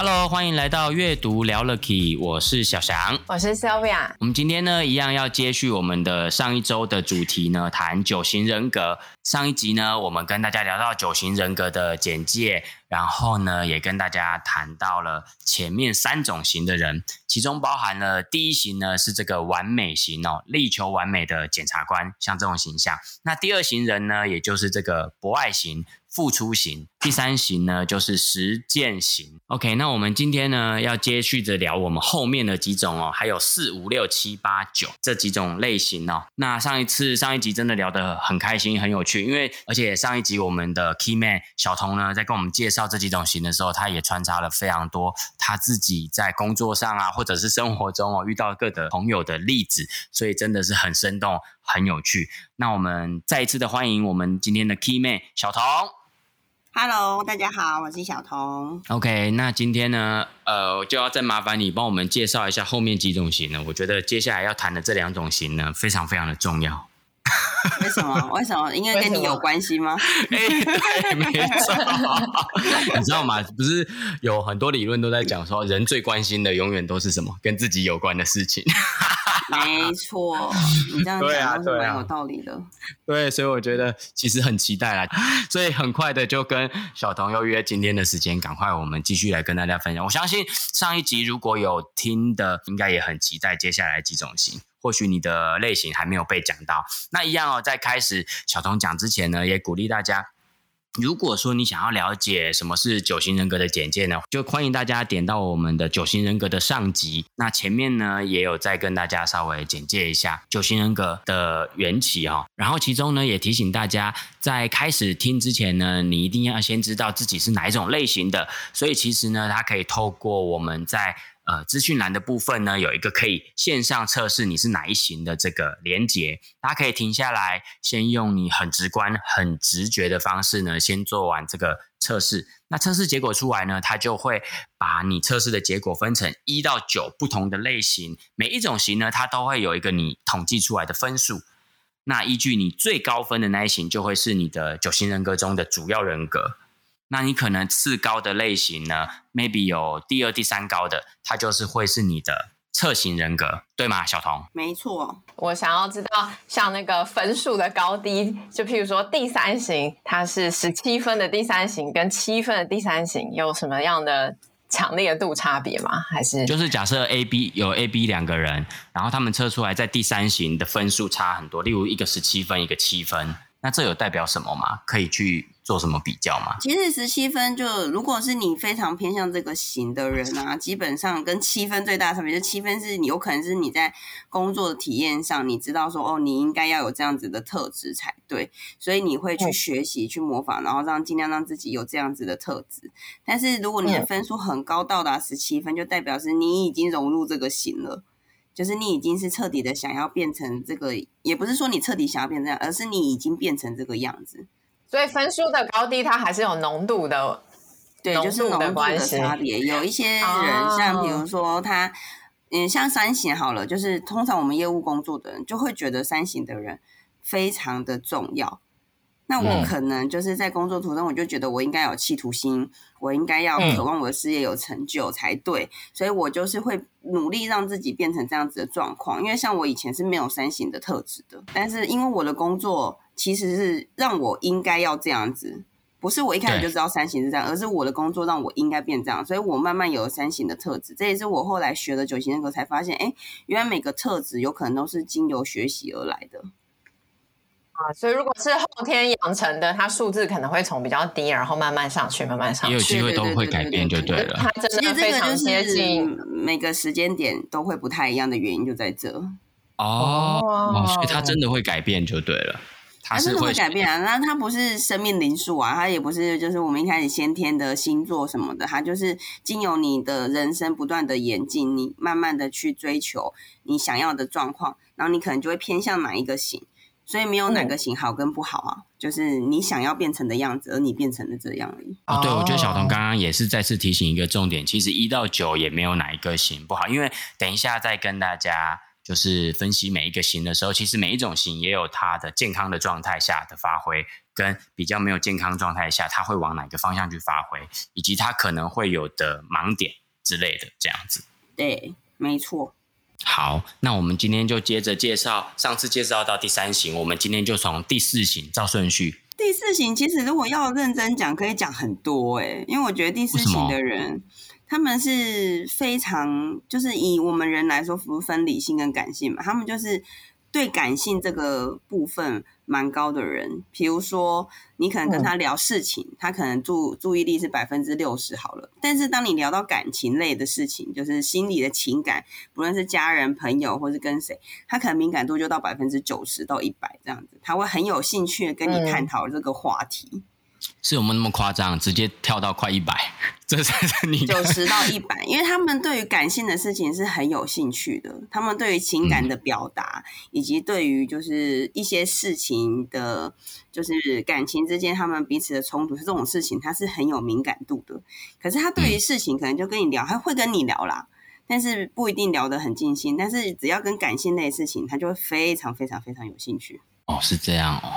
Hello，欢迎来到阅读聊了 Key，我是小翔，我是 Sylvia。我们今天呢，一样要接续我们的上一周的主题呢，谈九型人格。上一集呢，我们跟大家聊到九型人格的简介，然后呢，也跟大家谈到了前面三种型的人，其中包含了第一型呢，是这个完美型哦，力求完美的检察官，像这种形象。那第二型人呢，也就是这个博爱型。付出型，第三型呢，就是实践型。OK，那我们今天呢，要接续着聊我们后面的几种哦，还有四五六七八九这几种类型哦。那上一次上一集真的聊得很开心，很有趣，因为而且上一集我们的 Key Man 小童呢，在跟我们介绍这几种型的时候，他也穿插了非常多他自己在工作上啊，或者是生活中哦遇到各的朋友的例子，所以真的是很生动，很有趣。那我们再一次的欢迎我们今天的 Key Man 小童。Hello，大家好，我是小童。OK，那今天呢，呃，就要再麻烦你帮我们介绍一下后面几种型呢？我觉得接下来要谈的这两种型呢，非常非常的重要。为什么？为什么？因为跟你有关系吗？哎、欸，对，没错。你知道吗？不是有很多理论都在讲说，人最关心的永远都是什么？跟自己有关的事情。没错，你这样讲都是蛮有道理的。对，所以我觉得其实很期待啦，所以很快的就跟小童又约今天的时间，赶快我们继续来跟大家分享。我相信上一集如果有听的，应该也很期待接下来几种型。或许你的类型还没有被讲到，那一样哦，在开始小童讲之前呢，也鼓励大家。如果说你想要了解什么是九型人格的简介呢，就欢迎大家点到我们的九型人格的上集。那前面呢也有再跟大家稍微简介一下九型人格的缘起、哦。然后其中呢也提醒大家，在开始听之前呢，你一定要先知道自己是哪一种类型的。所以其实呢，它可以透过我们在呃，资讯栏的部分呢，有一个可以线上测试你是哪一型的这个连接，大家可以停下来，先用你很直观、很直觉的方式呢，先做完这个测试。那测试结果出来呢，它就会把你测试的结果分成一到九不同的类型，每一种型呢，它都会有一个你统计出来的分数。那依据你最高分的那一型，就会是你的九型人格中的主要人格。那你可能次高的类型呢，maybe 有第二、第三高的，它就是会是你的侧型人格，对吗，小童？没错，我想要知道像那个分数的高低，就譬如说第三型，它是十七分的第三型跟七分的第三型，有什么样的强烈度差别吗？还是就是假设 A、B 有 A、B 两个人，然后他们测出来在第三型的分数差很多，例如一个十七分，一个七分，那这有代表什么吗？可以去。做什么比较吗？其实十七分就，如果是你非常偏向这个型的人啊，基本上跟七分最大的差别，就七分是你有可能是你在工作的体验上，你知道说哦，你应该要有这样子的特质才对，所以你会去学习、去模仿，然后让尽量让自己有这样子的特质。但是如果你的分数很高，到达十七分，就代表是你已经融入这个型了，就是你已经是彻底的想要变成这个，也不是说你彻底想要变成这样，而是你已经变成这个样子。所以分数的高低，它还是有浓度的，对，就是浓度的差别。有一些人，像比如说他，嗯，像三型好了，就是通常我们业务工作的人就会觉得三型的人非常的重要。那我可能就是在工作途中，我就觉得我应该有企图心，我应该要渴望我的事业有成就才对，所以我就是会努力让自己变成这样子的状况。因为像我以前是没有三型的特质的，但是因为我的工作。其实是让我应该要这样子，不是我一开始就知道三型是这样，而是我的工作让我应该变这样，所以我慢慢有了三型的特质。这也是我后来学了九型人格才发现，哎，原来每个特质有可能都是经由学习而来的。啊，所以如果是后天养成的，它数字可能会从比较低，然后慢慢上去，慢慢上去，也有机会都会改变就对了。它真的非常接近，每个时间点都会不太一样的原因就在这。哦，哦，所以它真的会改变就对了。它是会改变啊。那它不是生命灵数啊，它也不是就是我们一开始先天的星座什么的，它就是经由你的人生不断的演进，你慢慢的去追求你想要的状况，然后你可能就会偏向哪一个型。所以没有哪个型好跟不好啊，嗯、就是你想要变成的样子，而你变成了这样而已。哦，对，我觉得小童刚刚也是再次提醒一个重点，其实一到九也没有哪一个型不好，因为等一下再跟大家就是分析每一个型的时候，其实每一种型也有它的健康的状态下的发挥，跟比较没有健康状态下，它会往哪个方向去发挥，以及它可能会有的盲点之类的这样子。对，没错。好，那我们今天就接着介绍，上次介绍到第三型，我们今天就从第四型照顺序。第四型其实如果要认真讲，可以讲很多诶，因为我觉得第四型的人，他们是非常，就是以我们人来说，不分理性跟感性嘛，他们就是。对感性这个部分蛮高的人，比如说你可能跟他聊事情，嗯、他可能注注意力是百分之六十好了。但是当你聊到感情类的事情，就是心里的情感，不论是家人、朋友或是跟谁，他可能敏感度就到百分之九十到一百这样子，他会很有兴趣跟你探讨这个话题。嗯是有没有那么夸张？直接跳到快一百，这才是你九十到一百，因为他们对于感性的事情是很有兴趣的，他们对于情感的表达，嗯、以及对于就是一些事情的，就是感情之间他们彼此的冲突，这种事情他是很有敏感度的。可是他对于事情可能就跟你聊，他会跟你聊啦，但是不一定聊得很尽兴。但是只要跟感性类的事情，他就会非常非常非常有兴趣。哦，是这样哦。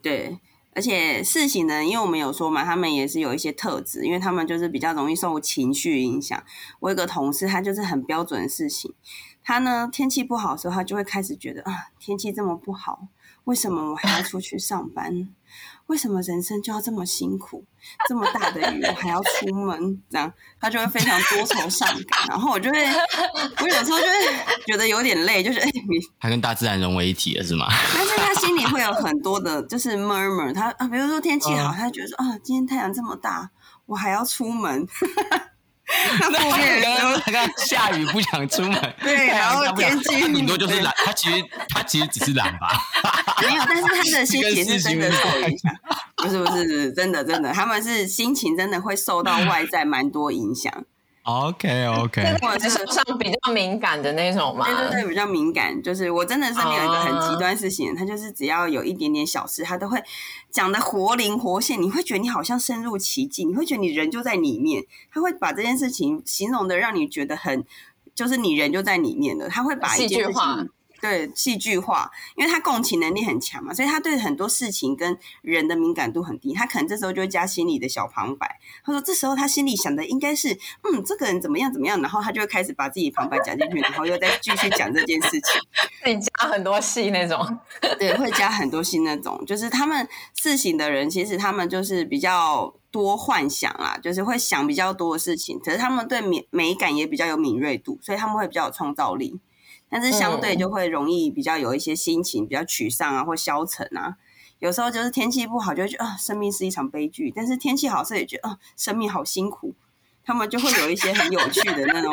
对。而且事型呢，因为我们有说嘛，他们也是有一些特质，因为他们就是比较容易受情绪影响。我有个同事，他就是很标准的四型，他呢天气不好的时候，他就会开始觉得啊，天气这么不好，为什么我还要出去上班？为什么人生就要这么辛苦？这么大的雨我还要出门？这样他就会非常多愁善感。然后我就会，我有时候就会觉得有点累，就是哎，你他跟大自然融为一体了是吗？但是他心里会有很多的，就是 murmur。他啊，比如说天气好，他觉得说啊，今天太阳这么大，我还要出门。那负面刚刚下雨不想出门，对，然后天气顶多就是懒，他其实他其实只是懒吧，没有，但是他的心情是真的受影响，不是不是真的真的，他们是心情真的会受到外在蛮多影响。OK OK，或者是上比较敏感的那种嘛，对对对，比较敏感。就是我真的身边有一个很极端事情，uh、他就是只要有一点点小事，他都会讲的活灵活现，你会觉得你好像深入其境，你会觉得你人就在里面。他会把这件事情形容的让你觉得很，就是你人就在里面了。他会把一件事情。对，戏剧化，因为他共情能力很强嘛，所以他对很多事情跟人的敏感度很低。他可能这时候就会加心里的小旁白。他说，这时候他心里想的应该是，嗯，这个人怎么样怎么样，然后他就会开始把自己旁白讲进去，然后又再继续讲这件事情。会加很多戏那种，对，会加很多戏那种。就是他们四型的人，其实他们就是比较多幻想啦，就是会想比较多的事情。可是他们对美美感也比较有敏锐度，所以他们会比较有创造力。但是相对就会容易比较有一些心情比较沮丧啊，或消沉啊。有时候就是天气不好，就会觉得啊，生命是一场悲剧。但是天气好，所以也觉得啊，生命好辛苦。他们就会有一些很有趣的那种，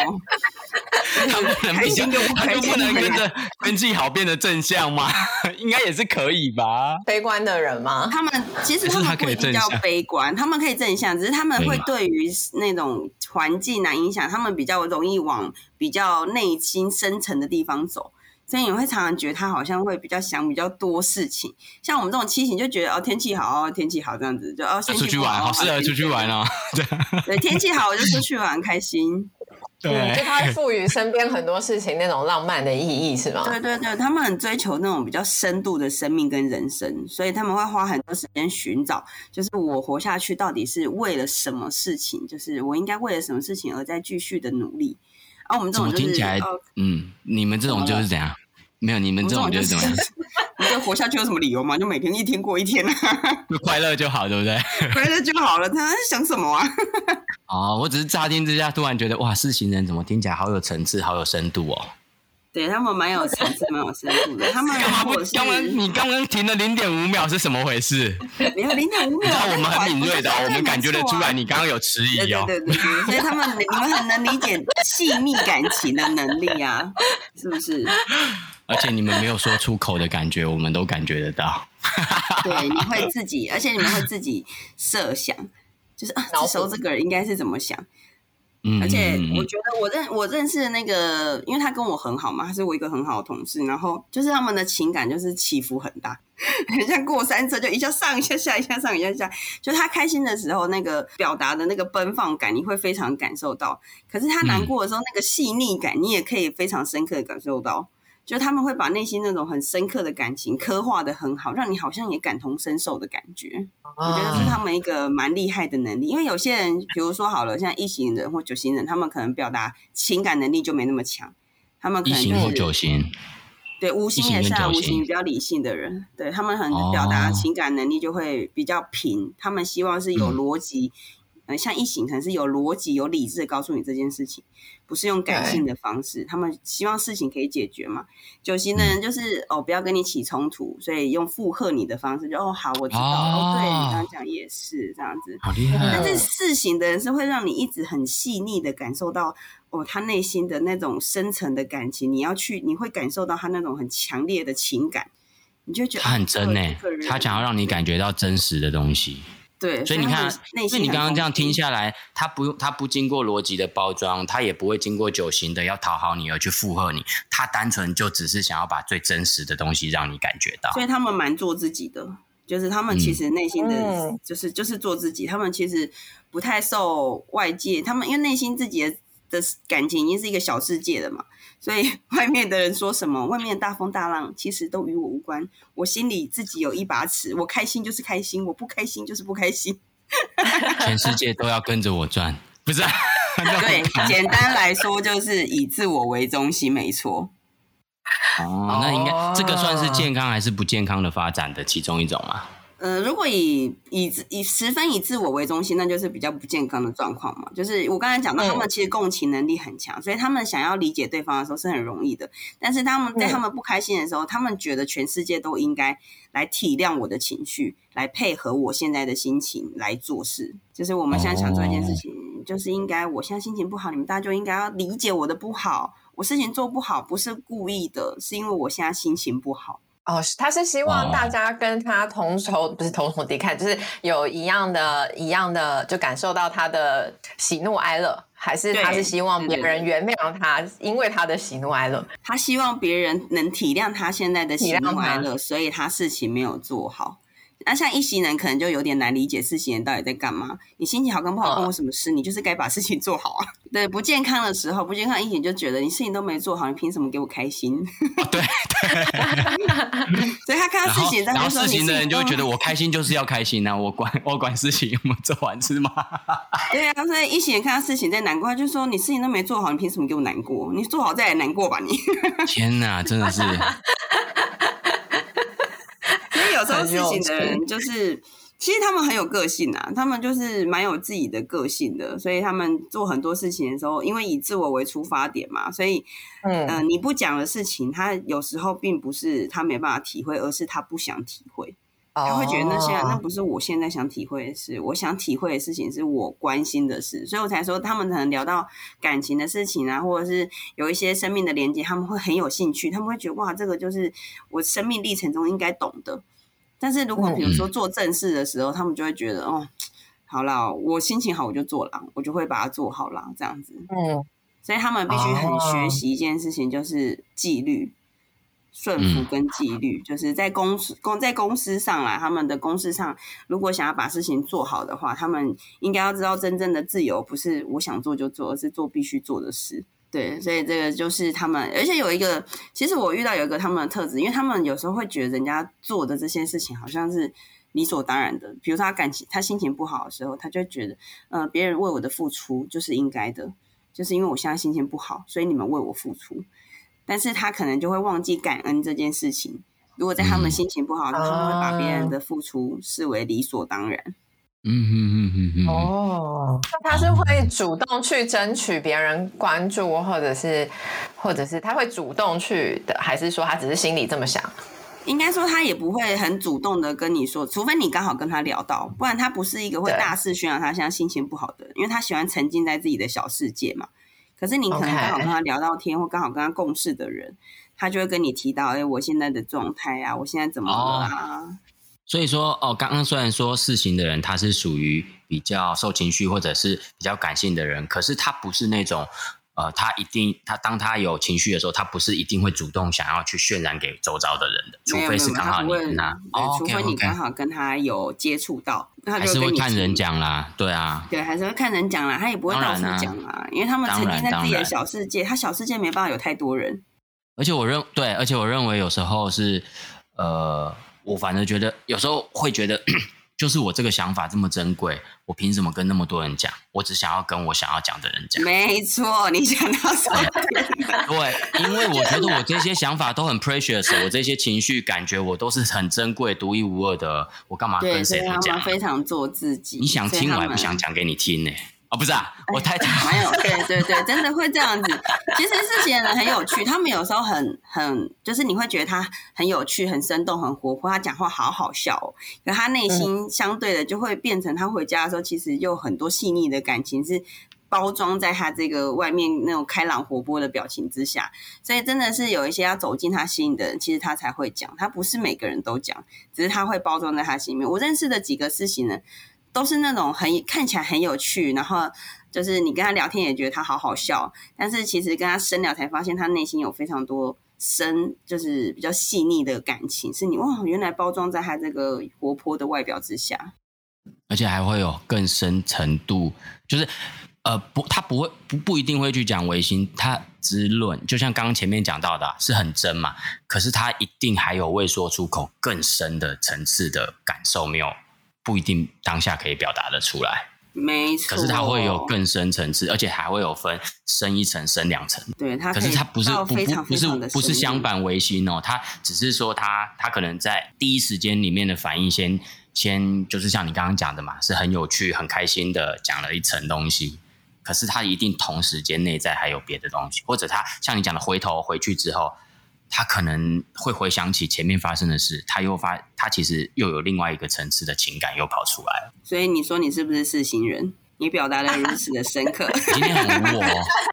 他们开心就不开心，不能跟着天气好变得正向吗？应该也是可以吧。悲观的人吗？他们其实他们不一定叫悲观，他们可以正向，只是他们会对于那种环境啊影响，他们比较容易往比较内心深层的地方走。所以你会常常觉得他好像会比较想比较多事情，像我们这种七型就觉得哦，天气好哦，天气好这样子就哦，先出去玩，好适合出去玩哦。对对，天气好我就出去玩，开心。对，就他赋予身边很多事情那种浪漫的意义是吗？对对对，他们很追求那种比较深度的生命跟人生，所以他们会花很多时间寻找，就是我活下去到底是为了什么事情？就是我应该为了什么事情而在继续的努力。啊，我们这种、就是、听起来，哦、嗯，你们这种就是怎样？没有，你们这种就是怎么样？你这活下去有什么理由吗？就每天一天过一天啊，就 快乐就好，对不对？快乐就好了，他在想什么啊？哦，我只是乍听之下突然觉得，哇，四行人怎么听起来好有层次，好有深度哦。对他们蛮有层次，蛮有深度的。他们刚刚你刚刚停了零点五秒是什么回事？没有零点五秒，我们很敏锐的，我们感觉得出来，你刚刚有迟疑哦。对对对，所以他们你们很能理解细腻感情的能力啊，是不是？而且你们没有说出口的感觉，我们都感觉得到。对，你会自己，而且你们会自己设想，就是啊，这时候这个人应该是怎么想。而且我觉得我认我认识的那个，因为他跟我很好嘛，他是我一个很好的同事。然后就是他们的情感就是起伏很大，很像过山车，就一下上一下下，一下上一下下。就他开心的时候，那个表达的那个奔放感，你会非常感受到。可是他难过的时候，那个细腻感，你也可以非常深刻的感受到。就他们会把内心那种很深刻的感情刻画的很好，让你好像也感同身受的感觉。我觉得是他们一个蛮厉害的能力。因为有些人，比如说好了，像一型人或九型人，他们可能表达情感能力就没那么强。他们可能就是一型或九型，对，五型也是啊，五型比较理性的人，对，他们很表达情感能力就会比较平。他们希望是有逻辑。呃，像一型可能是有逻辑、有理智的告诉你这件事情，不是用感性的方式。他们希望事情可以解决嘛。九型的人就是、嗯、哦，不要跟你起冲突，所以用附和你的方式，就哦好，我知道。哦，哦对你刚刚讲也是这样子。好厉害、哦。但是四型的人是会让你一直很细腻的感受到哦，他内心的那种深层的感情，你要去，你会感受到他那种很强烈的情感，你就觉得他很真呢、欸。他想要让你感觉到真实的东西。对，所以你看，所以你刚刚这样听下来，他不用，他不经过逻辑的包装，他也不会经过九型的要讨好你而去附和你，他单纯就只是想要把最真实的东西让你感觉到。所以他们蛮做自己的，就是他们其实内心的，就是、嗯、就是做自己，他们其实不太受外界，他们因为内心自己的的感情已经是一个小世界了嘛。所以 外面的人说什么，外面的大风大浪其实都与我无关。我心里自己有一把尺，我开心就是开心，我不开心就是不开心。全世界都要跟着我转，不是、啊？对，简单来说就是以自我为中心，没错。哦，那应该这个算是健康还是不健康的发展的其中一种吗？呃，如果以以以十分以自我为中心，那就是比较不健康的状况嘛。就是我刚才讲到，他们其实共情能力很强，嗯，所以他们想要理解对方的时候是很容易的。但是他们在他们不开心的时候，嗯，他们觉得全世界都应该来体谅我的情绪，来配合我现在的心情来做事。就是我们现在想做一件事情，哦，就是应该我现在心情不好，你们大家就应该要理解我的不好。我事情做不好不是故意的，是因为我现在心情不好。哦，他是希望大家跟他同仇，不是同仇敌忾，就是有一样的、一样的，就感受到他的喜怒哀乐，还是他是希望别人原谅他，因为他的喜怒哀乐，他希望别人能体谅他现在的喜怒哀乐，所以他事情没有做好。那像一型人可能就有点难理解四型人到底在干嘛。你心情好跟不好关我什么事？你就是该把事情做好啊。对，不健康的时候，不健康一型就觉得你事情都没做好，你凭什么给我开心？哦、对对。所以他看到四型，然后四型的人就会觉得我开心就是要开心啊，我管我管事情有没有做完是吗？对啊，所以一型人看到事情在难过，他就说你事情都没做好，你凭什么给我难过？你做好再来难过吧你。天哪，真的是。有时候事情的人就是，其实他们很有个性啊，他们就是蛮有自己的个性的，所以他们做很多事情的时候，因为以自我为出发点嘛，所以，嗯、呃，你不讲的事情，他有时候并不是他没办法体会，而是他不想体会，他会觉得那些那不是我现在想体会的事，我想体会的事情是我关心的事，所以我才说他们可能聊到感情的事情啊，或者是有一些生命的连接，他们会很有兴趣，他们会觉得哇，这个就是我生命历程中应该懂的。但是如果比如说做正事的时候，嗯、他们就会觉得哦，好啦，我心情好我就做了，我就会把它做好了，这样子。嗯，所以他们必须很学习一件事情，就是纪律、顺服跟纪律，就是在公司公在公司上来，他们的公司上，如果想要把事情做好的话，他们应该要知道，真正的自由不是我想做就做，而是做必须做的事。对，所以这个就是他们，而且有一个，其实我遇到有一个他们的特质，因为他们有时候会觉得人家做的这些事情好像是理所当然的。比如说他感情，他心情不好的时候，他就觉得，呃，别人为我的付出就是应该的，就是因为我现在心情不好，所以你们为我付出。但是他可能就会忘记感恩这件事情。如果在他们心情不好，他们会把别人的付出视为理所当然。嗯嗯嗯嗯嗯哦，那他是会主动去争取别人关注，或者是，或者是他会主动去的，还是说他只是心里这么想？应该说他也不会很主动的跟你说，除非你刚好跟他聊到，不然他不是一个会大肆宣扬他现在心情不好的，因为他喜欢沉浸在自己的小世界嘛。可是你可能刚好跟他聊到天，或刚好跟他共事的人，他就会跟你提到，哎，我现在的状态啊，我现在怎么了啊？哦所以说，哦，刚刚虽然说四型的人他是属于比较受情绪或者是比较感性的人，可是他不是那种。呃，他一定，他当他有情绪的时候，他不是一定会主动想要去渲染给周遭的人的，除非是刚好你跟他，哦，除非你刚好跟他有接触到，还是会看人讲啦，对啊，对，还是会看人讲啦，他也不会到处讲啦，啊，因为他们沉浸在自己的小世界，他小世界没办法有太多人。而且我认对，而且我认为有时候是，呃，我反正觉得有时候会觉得。就是我这个想法这么珍贵，我凭什么跟那么多人讲？我只想要跟我想要讲的人讲。没错，你想到什么？对，因为我觉得我这些想法都很 precious，我这些情绪感觉我都是很珍贵、独一无二的。我干嘛跟谁讲？非常做自己。你想听，我还不想讲给你听呢。哦，不是啊，我太太没有，对对对，真的会这样子。其实四型人很有趣，他们有时候很很，就是你会觉得他很有趣、很生动、很活泼，他讲话好好笑哦。可他内心相对的就会变成，他回家的时候其实有很多细腻的感情是包装在他这个外面那种开朗活泼的表情之下。所以真的是有一些要走进他心里的人，其实他才会讲。他不是每个人都讲，只是他会包装在他心里面。我认识的几个四型人。都是那种很看起来很有趣，然后就是你跟他聊天也觉得他好好笑，但是其实跟他深聊才发现他内心有非常多深，就是比较细腻的感情，是你哇，原来包装在他这个活泼的外表之下，而且还会有更深程度，就是呃不，他不会不不一定会去讲违心，他之论就像刚刚前面讲到的，是很真嘛，可是他一定还有未说出口更深的层次的感受没有。不一定当下可以表达的出来，没错。可是它会有更深层次，而且还会有分深一层、深两层。对，它可是它不是不不不是不是相反违心哦，它只是说它它可能在第一时间里面的反应先先就是像你刚刚讲的嘛，是很有趣、很开心的讲了一层东西。可是它一定同时间内在还有别的东西，或者它像你讲的回头回去之后。他可能会回想起前面发生的事，他又发，他其实又有另外一个层次的情感又跑出来了。所以你说你是不是四型人？你表达的如此的深刻。今天很无我，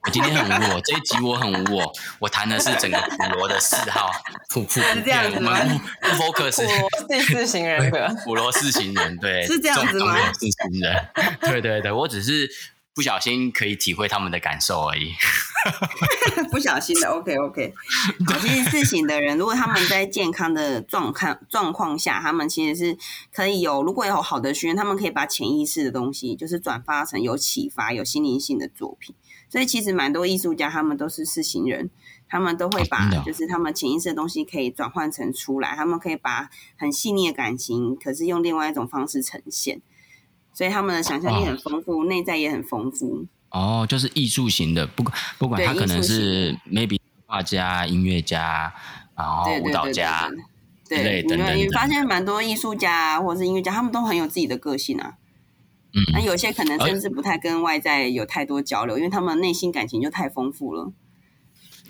我今天很无我，这一集我很无我，我谈的是整个普罗的四号，普普是这样子吗？不 focus 第四型人格，普罗四型人，对，是这样子吗？四型人，对对对，我只是。不小心可以体会他们的感受而已。不小心的，OK OK。其实四型的人，如果他们在健康的状况状况下，他们其实是可以有，如果有好的学员，他们可以把潜意识的东西，就是转发成有启发、有心灵性的作品。所以其实蛮多艺术家，他们都是四型人，他们都会把就是他们潜意识的东西可以转换成出来，他们可以把很细腻的感情，可是用另外一种方式呈现。所以他们的想象力很丰富，内、哦、在也很丰富。哦，就是艺术型的，不不管他可能是 maybe 画家、音乐家，然后舞蹈家之类等等。你发现蛮多艺术家或者是音乐家，他们都很有自己的个性啊。嗯，那有些可能甚至不太跟外在有太多交流，因为他们内心感情就太丰富了。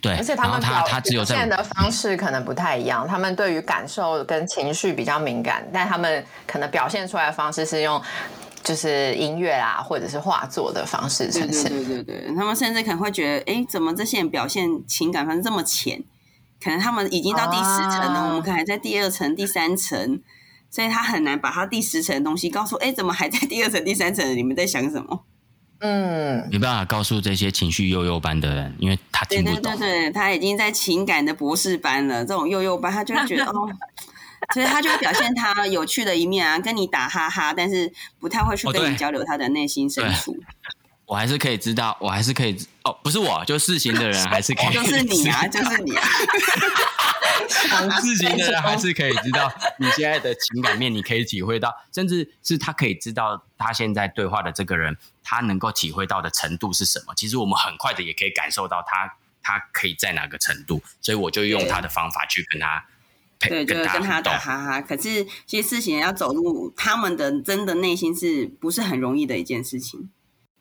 对，而且他们他他只有表现的方式可能不太一样，他们对于感受跟情绪比较敏感，但他们可能表现出来的方式是用。就是音乐啊，或者是画作的方式呈现。对对对对，他们甚至可能会觉得，哎，怎么这些人表现情感方式这么浅？可能他们已经到第十层了，啊、我们可能还在第二层、第三层，所以他很难把他第十层的东西告诉，哎，怎么还在第二层、第三层？你们在想什么？嗯，没办法告诉这些情绪幼幼班的人，因为他听不懂。对对对对，他已经在情感的博士班了，这种幼幼班，他就会觉得哦。所以他就会表现他有趣的一面啊，跟你打哈哈，但是不太会去跟你交流他的内心深处。我还是可以知道，我还是可以哦，不是我，就事情的人还是可以，就是你啊，就是你啊。事情的人还是可以知道你现在的情感面，你可以体会到，甚至是他可以知道他现在对话的这个人，他能够体会到的程度是什么。其实我们很快的也可以感受到他，他可以在哪个程度，所以我就用他的方法去跟他。对，就是跟他打哈哈。可是，其实事情要走入他们的真的内心，是不是很容易的一件事情？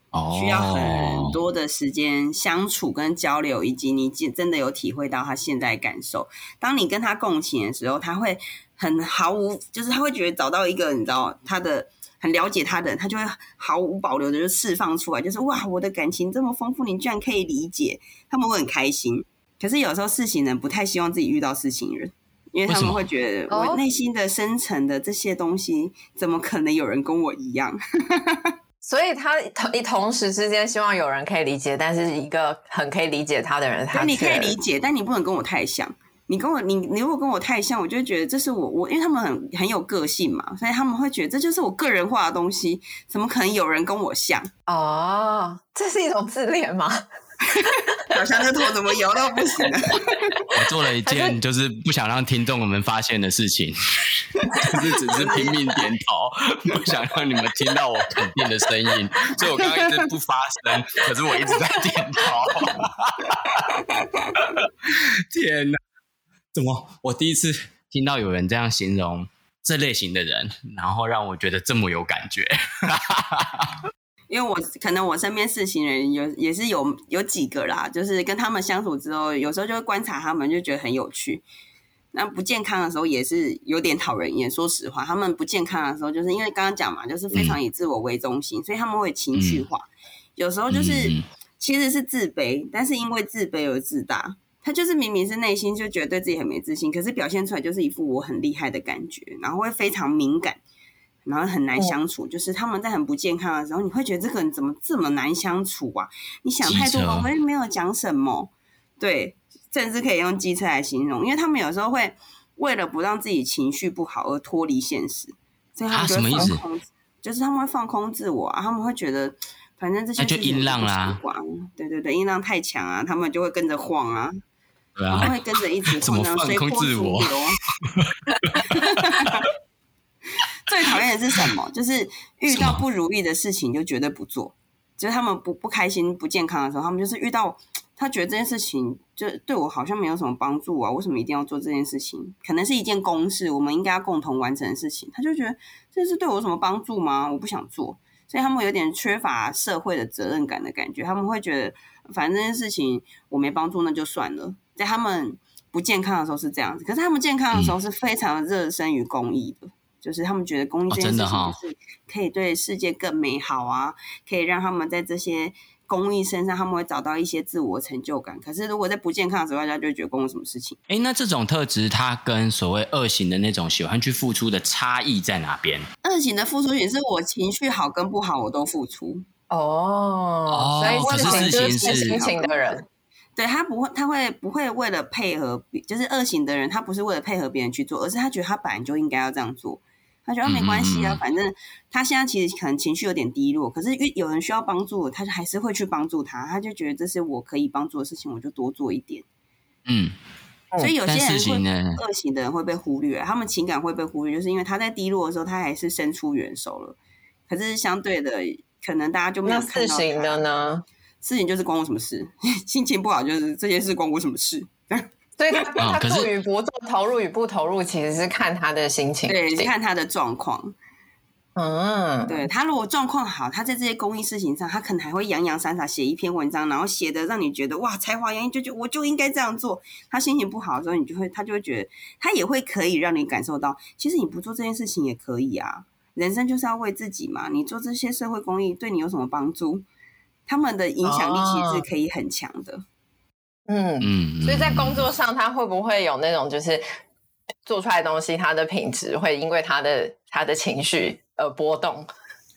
哦，需要很多的时间相处跟交流，以及你真的有体会到他现在感受。当你跟他共情的时候，他会很毫无，就是他会觉得找到一个你知道他的很了解他的人，他就会毫无保留的就释放出来，就是哇，我的感情这么丰富，你居然可以理解，他们会很开心。可是有时候事情人不太希望自己遇到事情人。因为他们会觉得我内心的深层的这些东西，怎么可能有人跟我一样？所以他同一同时之间希望有人可以理解，但是一个很可以理解他的人，他你可以理解，但你不能跟我太像。你跟我，你你如果跟我太像，我就会觉得这是我我，因为他们很很有个性嘛，所以他们会觉得这就是我个人化的东西，怎么可能有人跟我像？哦，这是一种自恋吗？好像这头怎么摇到不行？我做了一件就是不想让听众们发现的事情，就是只是拼命点头，不想让你们听到我肯定的声音，所以我刚刚一直不发声，可是我一直在点头。天哪！怎么？我第一次听到有人这样形容这类型的人，然后让我觉得这么有感觉。因为我可能我身边四型人有也是有有几个啦，就是跟他们相处之后，有时候就会观察他们，就觉得很有趣。那不健康的时候也是有点讨人厌。说实话，他们不健康的时候，就是因为刚刚讲嘛，就是非常以自我为中心，嗯、所以他们会情绪化。嗯、有时候就是、嗯、其实是自卑，但是因为自卑而自大。他就是明明是内心就觉得对自己很没自信，可是表现出来就是一副我很厉害的感觉，然后会非常敏感，然后很难相处。哦、就是他们在很不健康的时候，你会觉得这个人怎么这么难相处啊？你想太多，我也没有讲什么。对，甚至可以用机车来形容，因为他们有时候会为了不让自己情绪不好而脱离现实，所以他们就会放空，啊、就是他们会放空自我啊，他们会觉得反正这些就音浪啦，对对对，音浪太强啊，他们就会跟着晃啊。对啊，会跟着一直 怎么放空自我？最讨厌的是什么？就是遇到不如意的事情就绝对不做。就是他们不不开心、不健康的时候，他们就是遇到 他觉得这件事情就对我好像没有什么帮助啊，为什么一定要做这件事情？可能是一件公事，我们应该要共同完成的事情，他就觉得这是对我有什么帮助吗？我不想做，所以他们有点缺乏社会的责任感的感觉。他们会觉得，反正这件事情我没帮助，那就算了。在他们不健康的时候是这样子，可是他们健康的时候是非常热身于公益的，嗯、就是他们觉得公益这件事情就是可以对世界更美好啊，哦、可以让他们在这些公益身上他们会找到一些自我成就感。可是如果在不健康的时候，大家就会觉得公益什么事情？哎，那这种特质它跟所谓恶行的那种喜欢去付出的差异在哪边？恶行的付出也是我情绪好跟不好我都付出哦，所以四型就是心情的人。对，他不会，他会不会为了配合，就是恶行的人，他不是为了配合别人去做，而是他觉得他本来就应该要这样做。他觉得没关系啊，嗯、反正他现在其实可能情绪有点低落，可是有人需要帮助，他就还是会去帮助他。他就觉得这是我可以帮助的事情，我就多做一点。嗯，所以有些人会二型的人会被忽略，他们情感会被忽略，就是因为他在低落的时候，他还是伸出援手了。可是相对的，可能大家就没有看到。事情的呢？事情就是关我什么事？心情不好就是这些事关我什么事？所以他他做与不做，投入与不投入，其实是看他的心情，对，看他的状况。嗯，对，他如果状况好，他在这些公益事情上，他可能还会洋洋洒洒写一篇文章，然后写的让你觉得哇，才华洋溢，就就我就应该这样做。他心情不好的时候，你就会他就会觉得，他也会可以让你感受到，其实你不做这件事情也可以啊。人生就是要为自己嘛，你做这些社会公益对你有什么帮助？他们的影响力其实是可以很强的，哦、嗯嗯，所以在工作上，他会不会有那种就是做出来的东西，他的品质会因为他的他的情绪而波动？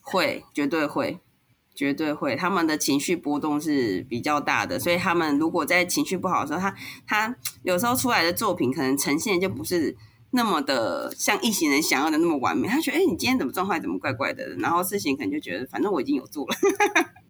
会，绝对会，绝对会。他们的情绪波动是比较大的，所以他们如果在情绪不好的时候，他他有时候出来的作品可能呈现就不是那么的像一行人想要的那么完美。他觉得，哎，你今天怎么状态怎么怪怪的？然后事情可能就觉得，反正我已经有做了。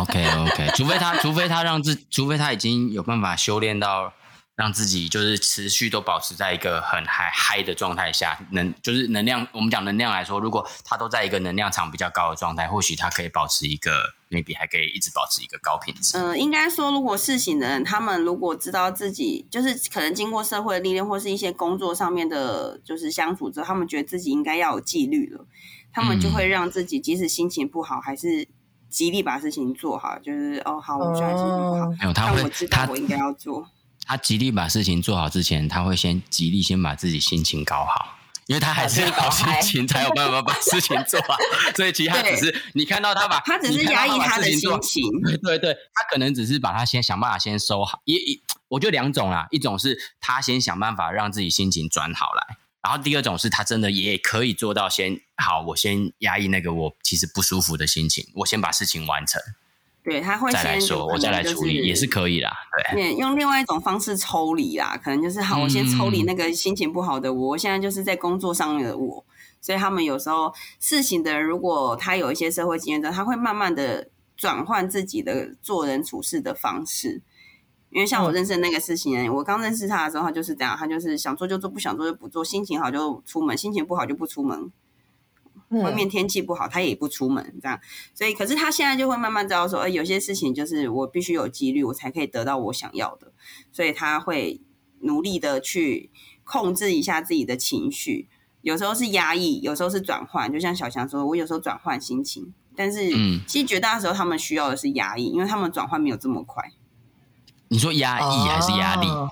OK OK，除非他，除非他让自，除非他已经有办法修炼到让自己就是持续都保持在一个很嗨嗨的状态下，能就是能量，我们讲能量来说，如果他都在一个能量场比较高的状态，或许他可以保持一个，maybe 还可以一直保持一个高品质。嗯、呃，应该说，如果事情的人，他们如果知道自己就是可能经过社会的历练，或是一些工作上面的，就是相处之后，他们觉得自己应该要有纪律了，他们就会让自己即使心情不好，还是。极力把事情做好，就是哦，好，我现在心情不好，没有，他会，我知道我应该要做。他极力把事情做好之前，他会先极力先把自己心情搞好，因为他还是要搞心情才有办法把事情做好。所以其实他只是你看到他把，他只是压抑他的心情。对对对，他可能只是把他先想办法先收好。也也，我觉得两种啦，一种是他先想办法让自己心情转好来，然后第二种是他真的也可以做到先好，我先压抑那个我其实不舒服的心情，我先把事情完成。对，他会先再来说，我再来处理也是可以啦。对，用另外一种方式抽离啦，可能就是好，我先抽离那个心情不好的我，我现在就是在工作上面的我。所以他们有时候事情的人，如果他有一些社会经验的，他会慢慢的转换自己的做人处事的方式。因为像我认识的那个事情人，我刚认识他的时候，他就是这样，他就是想做就做，不想做就不做，心情好就出门，心情不好就不出门。外面天气不好，他也不出门，这样。所以，可是他现在就会慢慢知道说，呃，有些事情就是我必须有几率，我才可以得到我想要的。所以他会努力的去控制一下自己的情绪，有时候是压抑，有时候是转换。就像小强说，我有时候转换心情，但是其实绝大多时候他们需要的是压抑，因为他们转换没有这么快。你说压抑还是压力？哦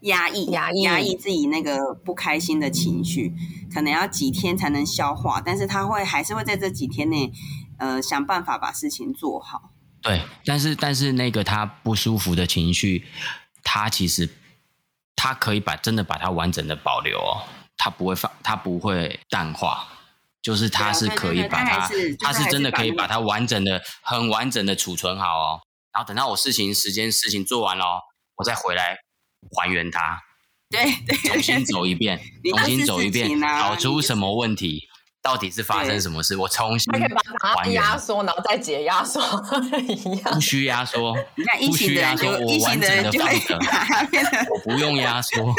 压抑、压抑、压抑自己那个不开心的情绪，可能要几天才能消化，但是他会还是会在这几天内，呃，想办法把事情做好。对，但是但是那个他不舒服的情绪，他其实他可以把真的把它完整的保留哦，他不会放，他不会淡化，就是他是可以把它，他是真的可以把它完整的、很完整的储存好哦，然后等到我事情时间事情做完了，我再回来。还原它，对对，重新走一遍，重新走一遍，找出什么问题，到底是发生什么事？我重新还原，压缩，然后再解压缩，不需压缩，你看，不需压缩，我完整的放着，我不用压缩，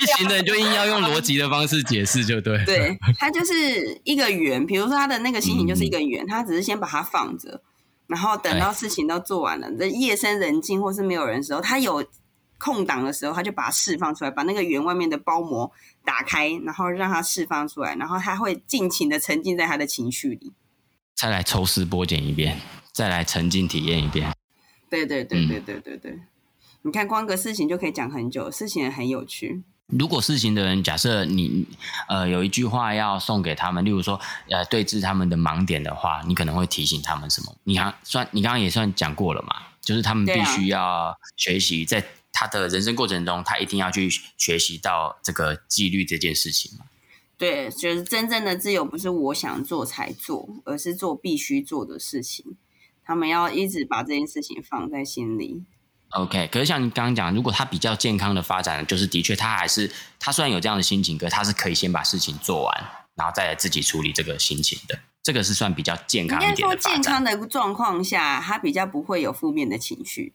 一行的人就硬要用逻辑的方式解释，就对。对，它就是一个圆，比如说它的那个心情就是一个圆，它只是先把它放着，然后等到事情都做完了，这夜深人静或是没有人的时候，他有。空档的时候，他就把它释放出来，把那个圆外面的包膜打开，然后让它释放出来，然后他会尽情的沉浸在他的情绪里。再来抽丝剥茧一遍，再来沉浸体验一遍。对对对对对对对，嗯、你看光个事情就可以讲很久，事情也很有趣。如果事情的人，假设你呃有一句话要送给他们，例如说呃对峙他们的盲点的话，你可能会提醒他们什么？你刚算你刚刚也算讲过了嘛，就是他们必须要学习在。他的人生过程中，他一定要去学习到这个纪律这件事情嘛？对，就是真正的自由不是我想做才做，而是做必须做的事情。他们要一直把这件事情放在心里。OK，可是像你刚刚讲，如果他比较健康的发展，就是的确他还是他虽然有这样的心情，可是他是可以先把事情做完，然后再来自己处理这个心情的。这个是算比较健康一点的。应该说健康的状况下，他比较不会有负面的情绪。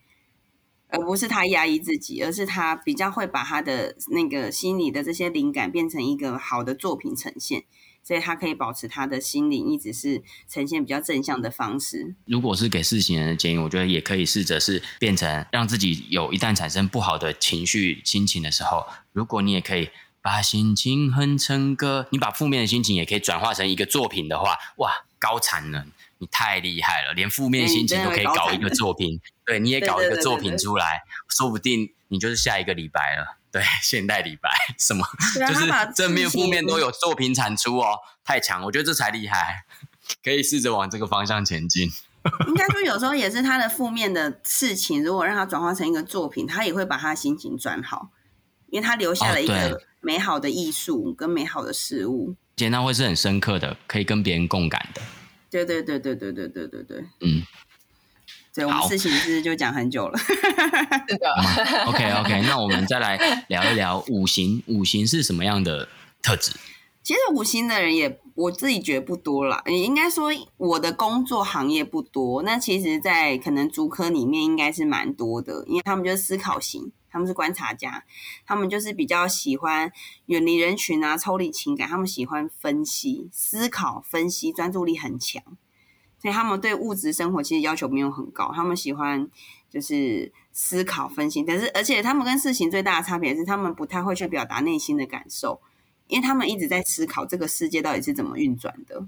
而不是他压抑自己，而是他比较会把他的那个心里的这些灵感变成一个好的作品呈现，所以他可以保持他的心灵一直是呈现比较正向的方式。如果是给事情人的建议，我觉得也可以试着是变成让自己有一旦产生不好的情绪心情的时候，如果你也可以把心情哼成歌，你把负面的心情也可以转化成一个作品的话，哇，高产能！你太厉害了，连负面心情都可以搞一个作品，对，你也 搞一个作品出来，说不定你就是下一个李白了。对，现代李白什么，就是正面负面都有作品产出哦，太强，我觉得这才厉害，可以试着往这个方向前进。应该说，有时候也是他的负面的事情，如果让他转化成一个作品，他也会把他的心情转好，因为他留下了一个美好的艺术跟美好的事物，而且那会是很深刻的，可以跟别人共感的。对对对对对对对对对，嗯，对，我们事情是就讲很久了，是的。嗯、OK OK，那我们再来聊一聊五行，五行是什么样的特质？其实五行的人也我自己觉得不多啦，也应该说我的工作行业不多。那其实，在可能主科里面应该是蛮多的，因为他们就是思考型。他们是观察家，他们就是比较喜欢远离人群啊，抽离情感。他们喜欢分析、思考、分析，专注力很强，所以他们对物质生活其实要求没有很高。他们喜欢就是思考、分析，但是而且他们跟事情最大的差别是，他们不太会去表达内心的感受，因为他们一直在思考这个世界到底是怎么运转的。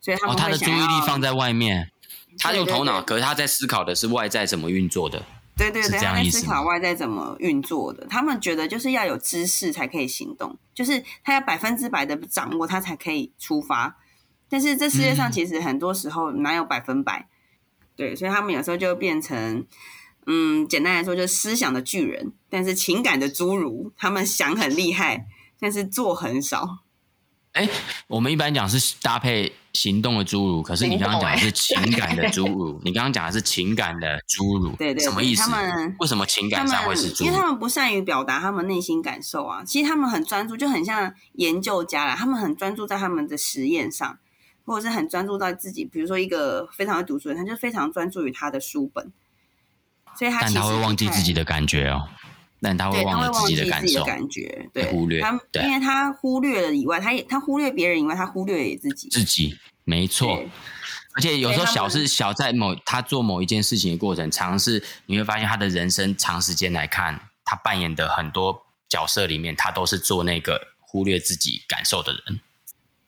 所以他们、哦、他的注意力放在外面，他用头脑，可是他在思考的是外在怎么运作的。对对对，他在思考外在怎么运作的。他们觉得就是要有知识才可以行动，就是他要百分之百的掌握，他才可以出发。但是这世界上其实很多时候哪有百分百？嗯、对，所以他们有时候就变成，嗯，简单来说就是思想的巨人，但是情感的侏儒。他们想很厉害，但是做很少。哎，我们一般讲是搭配行动的侏儒，可是你刚刚讲的是情感的侏儒。你刚刚讲的是情感的侏儒，对，对对，什么意思？他们为什么情感上会是侏儒？因为他们不善于表达他们内心感受啊。其实他们很专注，就很像研究家啦。他们很专注在他们的实验上，或者是很专注在自己。比如说一个非常会读书的人，他就非常专注于他的书本，所以他但他会忘记自己的感觉哦。但他会忘了自己的感受，感觉对，忽略他，因为他忽略了以外，他也他忽略别人以外，他忽略了自己。自己没错，而且有时候小是小，在某他做某一件事情的过程，尝试你会发现他的人生长时间来看，他扮演的很多角色里面，他都是做那个忽略自己感受的人。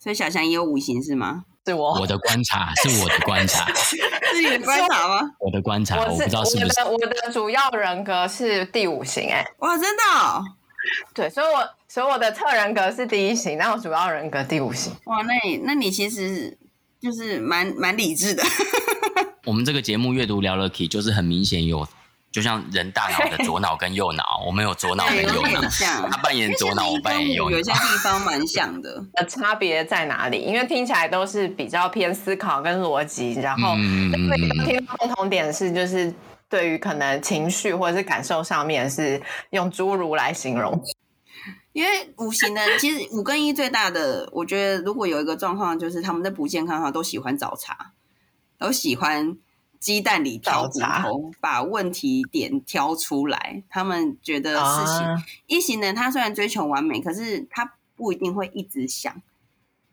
所以小翔也有五行是吗？是我我的观察，是我的观察，是你的观察吗？我的观察，我，我不知道是不是。我的，我的主要人格是第五型，哎，哇，真的哦？对，所以我所以我的侧人格是第一型，那我主要人格第五型。哇，那你那你其实就是蛮蛮理智的。我们这个节目阅读聊了 Key，就是很明显有。就像人大脑的左脑跟右脑，我们有左脑跟右脑，他扮演左脑，我扮演右脑，有些地方蛮像的。的差别在哪里？因为听起来都是比较偏思考跟逻辑，然后听共同点是，就是对于可能情绪或者是感受上面是用侏儒来形容。因为五行呢其实五跟一最大的，我觉得如果有一个状况，就是他们在不健康的话，都喜欢找茬，都喜欢。鸡蛋里挑骨头，把问题点挑出来。他们觉得事情、啊、一型人，他虽然追求完美，可是他不一定会一直想。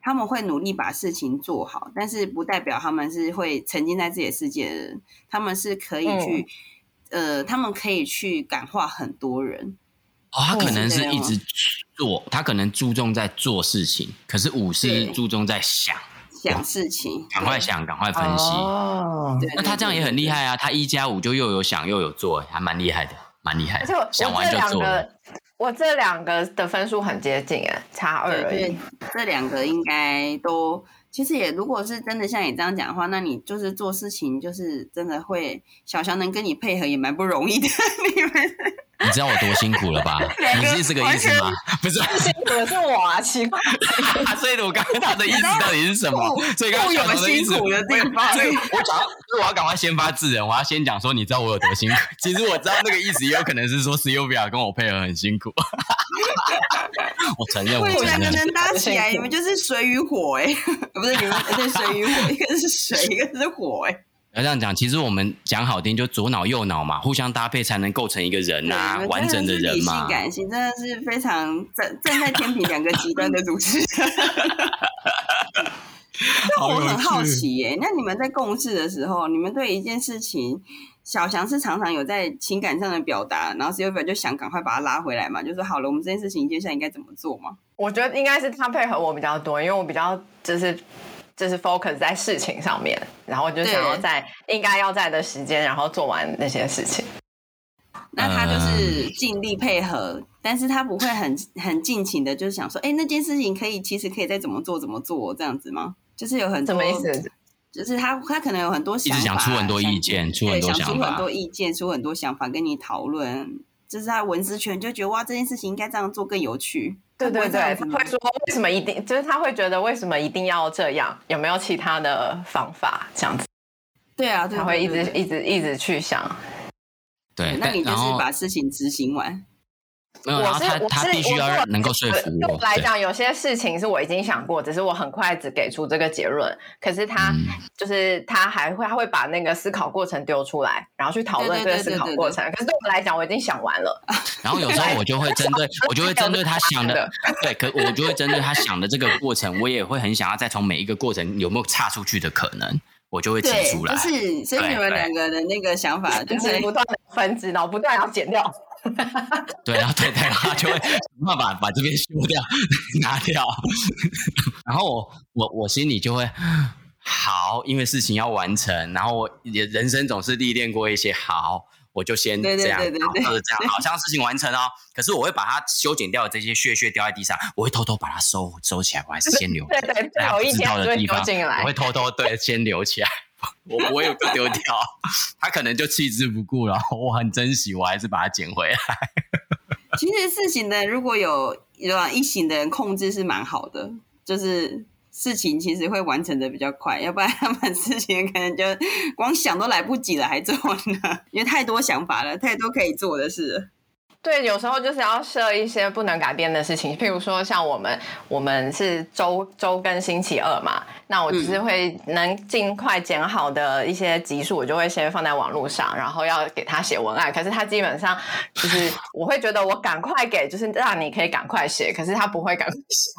他们会努力把事情做好，但是不代表他们是会沉浸在自己的世界的人。他们是可以去，嗯、呃，他们可以去感化很多人。哦，他可能是一直做，他可能注重在做事情，可是五是注重在想。想事情，赶快想，赶快分析。哦，那他这样也很厉害啊！他一加五就又有想又有做，还蛮厉害的，蛮厉害的。想完就做了。我这两个的分数很接近，哎，差二而已。这两个应该都，其实也如果是真的像你这样讲的话，那你就是做事情就是真的会，小翔能跟你配合也蛮不容易的，你们。你知道我多辛苦了吧？你是这个意思吗？不是，辛苦的是我啊，奇怪。所以，我刚刚他的意思到底是什么？所以刚刚有辛苦的地方。所以我讲，所以我要赶快先发制人，我要先讲说，你知道我有多辛苦。其实我知道那个意思，也有可能是说 Sylvia 跟我配合很辛苦。我承认，我承认。两个能搭起来，你们就是水与火哎，不是你们是水与火，一个是水，一个是火哎。要这样讲，其实我们讲好听，就左脑右脑嘛，互相搭配才能构成一个人呐、啊，完整的人嘛。理性感性真的是非常站站在天平两个极端的主持人。那我很好奇耶，那你们在共事的时候，你们对一件事情，小翔是常常有在情感上的表达，然后 Sylvia 就想赶快把他拉回来嘛，就说好了，我们这件事情接下来应该怎么做嘛？我觉得应该是他配合我比较多，因为我比较就是。就是 focus 在事情上面，然后就想要在应该要在的时间，然后做完那些事情。那他就是尽力配合，嗯、但是他不会很很尽情的，就是想说，哎、欸，那件事情可以，其实可以再怎么做怎么做这样子吗？就是有很多，什么意思？就是他他可能有很多想法，一直想出很多意见，出很多想法，出很多意见，出很多想法跟你讨论。就是他文思泉就觉得哇，这件事情应该这样做更有趣。对对对，他会说为什么一定，就是他会觉得为什么一定要这样？有没有其他的方法？这样子。对啊，对对对对，他会一直一直一直去想。对，那你就是把事情执行完。没有，然后他他必须要能够说服我。对我来讲，有些事情是我已经想过，只是我很快只给出这个结论。可是他就是他还会他会把那个思考过程丢出来，然后去讨论这个思考过程。可是对我来讲，我已经想完了。然后有时候我就会针对 我就会针对他想的，对，可我就会针对他想的这个过程，我也会很想要再从每一个过程有没有岔出去的可能，我就会提出来。就是所以你们两个的那个想法就是不断的分支，然后不断要剪掉。对，然后对对，他就会想办法把这边修掉、拿掉，然后我我我心里就会好，因为事情要完成，然后我也人生总是历练过一些，好，我就先这样，就是这样，好像事情完成哦。可是我会把它修剪掉的这些屑屑掉在地上，我会偷偷把它收收起来，我还是先留，对对对，有一天就会丢进来，我会偷偷对先留起来。我不会丢掉，他可能就弃之不顾了。我很珍惜，我还是把它捡回来。其实事情的如果有有一型的人控制是蛮好的，就是事情其实会完成的比较快，要不然他们事情可能就光想都来不及了，还做呢，因为太多想法了，太多可以做的事。对，有时候就是要设一些不能改变的事情，譬如说像我们，我们是周周跟星期二嘛，那我就是会能尽快剪好的一些集数，我就会先放在网络上，然后要给他写文案。可是他基本上就是，我会觉得我赶快给，就是让你可以赶快写，可是他不会赶快写，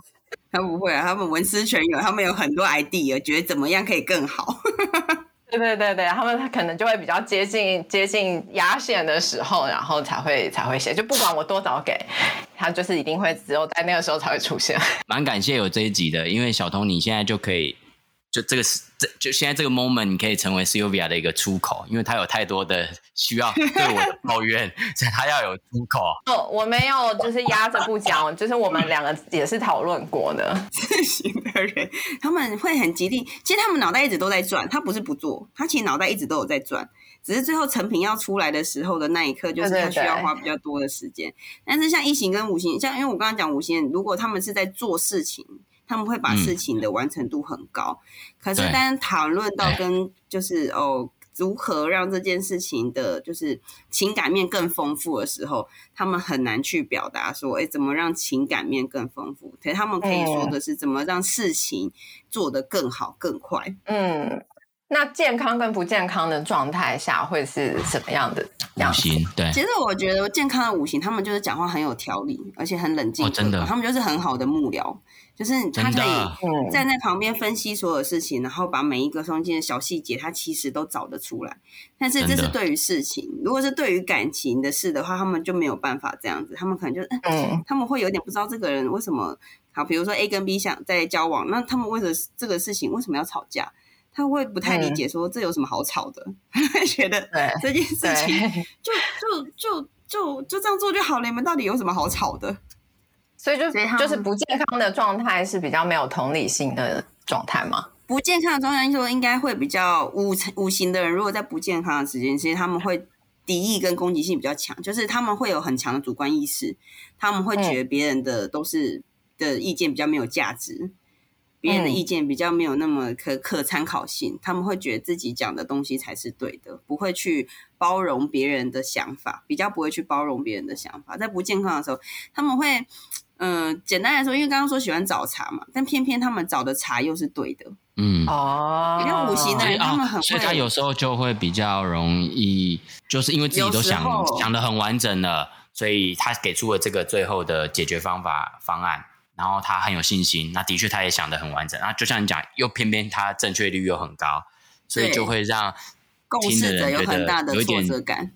他不会啊，他们文思泉涌，他们有很多 idea，觉得怎么样可以更好。对对对对，他们可能就会比较接近接近压线的时候，然后才会才会写，就不管我多早给他，就是一定会只有在那个时候才会出现。蛮感谢有这一集的，因为小童你现在就可以。就这个是，这就现在这个 moment，你可以成为 Sylvia 的一个出口，因为他有太多的需要对我的 抱怨，所以他要有出口。哦，我没有，就是压着不讲，就是我们两个也是讨论过的。四型的人，他们会很极力，其实他们脑袋一直都在转，他不是不做，他其实脑袋一直都有在转，只是最后成品要出来的时候的那一刻，就是他需要花比较多的时间。对对对。但是像一型跟五型，像因为我刚刚讲五型，如果他们是在做事情。他们会把事情的完成度很高，嗯、可是当讨论到跟就是哦，如何让这件事情的，就是情感面更丰富的时候，他们很难去表达说，哎，怎么让情感面更丰富？可是他们可以说的是，怎么让事情做得更好、更快。嗯，那健康跟不健康的状态下会是什么样的样子？五型，对。其实我觉得健康的五行，他们就是讲话很有条理，而且很冷静、哦。真的，他们就是很好的幕僚。就是他可以站在旁边分析所有事情，然后把每一个中间的小细节，他其实都找得出来。但是这是对于事情，如果是对于感情的事的话，他们就没有办法这样子。他们可能就嗯，他们会有点不知道这个人为什么好。比如说 A 跟 B 想在交往，那他们为了这个事情为什么要吵架？他会不太理解，说这有什么好吵的？会觉得这件事情就就就就就这样做就好了，你们到底有什么好吵的？所以就就是不健康的状态是比较没有同理心的状态吗？不健康的状态说应该会比较五五型的人，如果在不健康的时间，其实他们会敌意跟攻击性比较强，就是他们会有很强的主观意识，他们会觉得别人的都是的意见比较没有价值，别人的意见比较没有那么可可参考性，他们会觉得自己讲的东西才是对的，不会去包容别人的想法，比较不会去包容别人的想法，在不健康的时候，他们会。嗯，简单来说，因为刚刚说喜欢找茬嘛，但偏偏他们找的茬又是对的。嗯哦，因为五行的人，他们很所以他有时候就会比较容易，就是因为自己都想想的很完整了，所以他给出了这个最后的解决方法方案，然后他很有信心。那的确他也想得很完整，那就像你讲，又偏偏他正确率又很高，所以就会让听的人觉得有一点挫折感，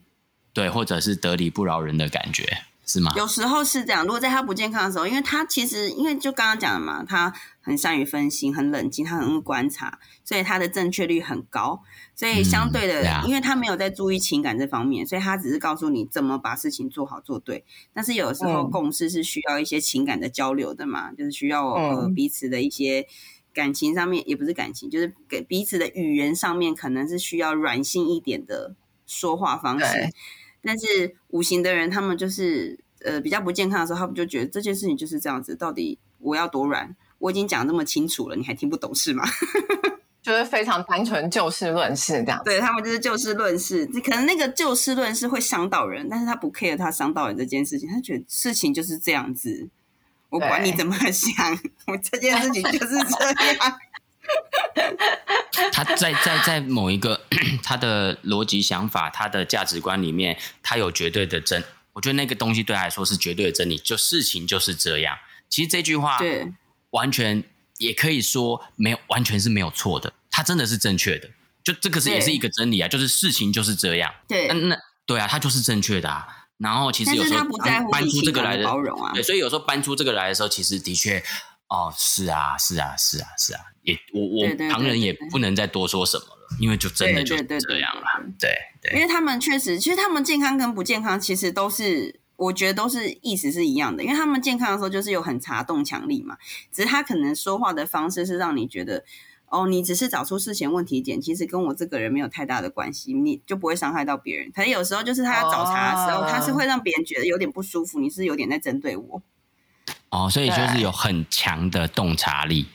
对，或者是得理不饶人的感觉。是吗？有时候是这样。如果在他不健康的时候，因为他其实因为就刚刚讲的嘛，他很善于分析，很冷静，他很会观察，所以他的正确率很高。所以相对的，嗯、因为他没有在注意情感这方面，所以他只是告诉你怎么把事情做好做对。但是有时候共事是需要一些情感的交流的嘛，嗯、就是需要呃彼此的一些感情上面，也不是感情，就是给彼此的语言上面，可能是需要软性一点的说话方式。但是五行的人，他们就是呃比较不健康的时候，他们就觉得这件事情就是这样子，到底我要多软？我已经讲这么清楚了，你还听不懂是吗？就是非常单纯就事论事这样。对，他们就是就事论事，可能那个就事论事会伤到人，但是他不 care 他伤到人这件事情，他觉得事情就是这样子，我管你怎么想，我这件事情就是这样。他在在在某一个 他的逻辑想法、他的价值观里面，他有绝对的真。我觉得那个东西对他来说是绝对的真理，就事情就是这样。其实这句话对完全也可以说没有，完全是没有错的。他真的是正确的，就这个是也是一个真理啊，就是事情就是这样。对，那那对啊，他就是正确的啊。然后其实有时候搬出这个来的包容啊，对，所以有时候搬出这个来的时候，其实的确。哦，是啊，是啊，是啊，是啊，也我我旁人也不能再多说什么了，因为就真的就这样了，对对。因为他们确实，其实他们健康跟不健康，其实都是我觉得都是意思是一样的。因为他们健康的时候就是有很查洞强力嘛，只是他可能说话的方式是让你觉得哦，你只是找出事前问题点，其实跟我这个人没有太大的关系，你就不会伤害到别人。可是有时候就是他要找茬的时候，哦、他是会让别人觉得有点不舒服，你是有点在针对我。哦，所以就是有很强的洞察力。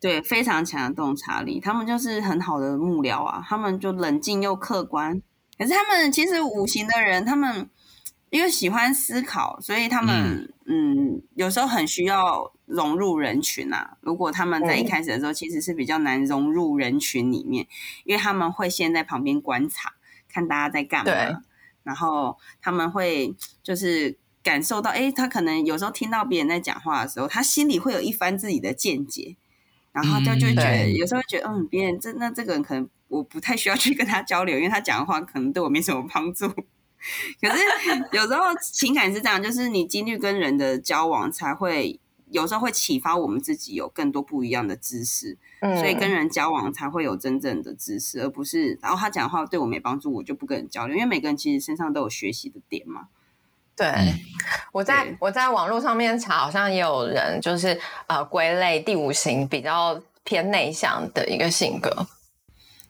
对，非常强的洞察力，他们就是很好的幕僚啊，他们就冷静又客观。可是他们其实五行的人，他们因为喜欢思考，所以他们嗯，嗯，有时候很需要融入人群啊。如果他们在一开始的时候，其实是比较难融入人群里面，因为他们会先在旁边观察，看大家在干嘛，然后他们会就是感受到，哎，他可能有时候听到别人在讲话的时候，他心里会有一番自己的见解。然后他就会觉得，嗯、有时候会觉得，嗯，别人这那这个人可能我不太需要去跟他交流，因为他讲的话可能对我没什么帮助。可是有时候情感是这样，就是你经历跟人的交往，才会有时候会启发我们自己有更多不一样的知识。嗯、所以跟人交往才会有真正的知识，而不是然后他讲的话对我没帮助，我就不跟人交流。因为每个人其实身上都有学习的点嘛。对，我在对我在网络上面查，好像也有人就是呃归类第五型比较偏内向的一个性格。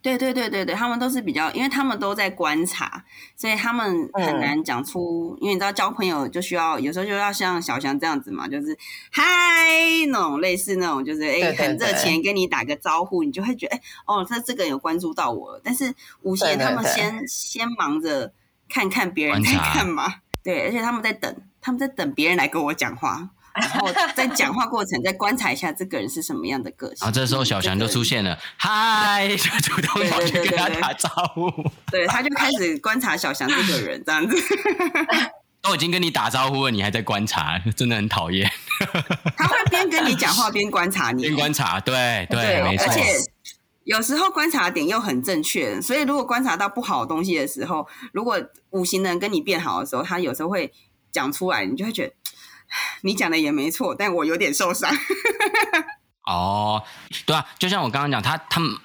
对对对对对，他们都是比较，因为他们都在观察，所以他们很难讲出。嗯、因为你知道交朋友就需要有时候就要像小翔这样子嘛，就是嗨那种类似那种，就是哎很热情跟你打个招呼，你就会觉得哎哦，他这个有关注到我了。但是五型他们先对对对先忙着看看别人在干嘛。对，而且他们在等，他们在等别人来跟我讲话，然后在讲话过程再观察一下这个人是什么样的个性。然后这时候小强就出现了，嗨，就主动跑去跟他打招呼。对，他就开始观察小强这个人，这样子。都已经跟你打招呼了，你还在观察，真的很讨厌。他会边跟你讲话边观察你，边观察，对对，对没错。而且有时候观察点又很正确，所以如果观察到不好的东西的时候，如果五行人跟你变好的时候，他有时候会讲出来，你就会觉得你讲的也没错，但我有点受伤。哦，对啊，就像我刚刚讲，他他们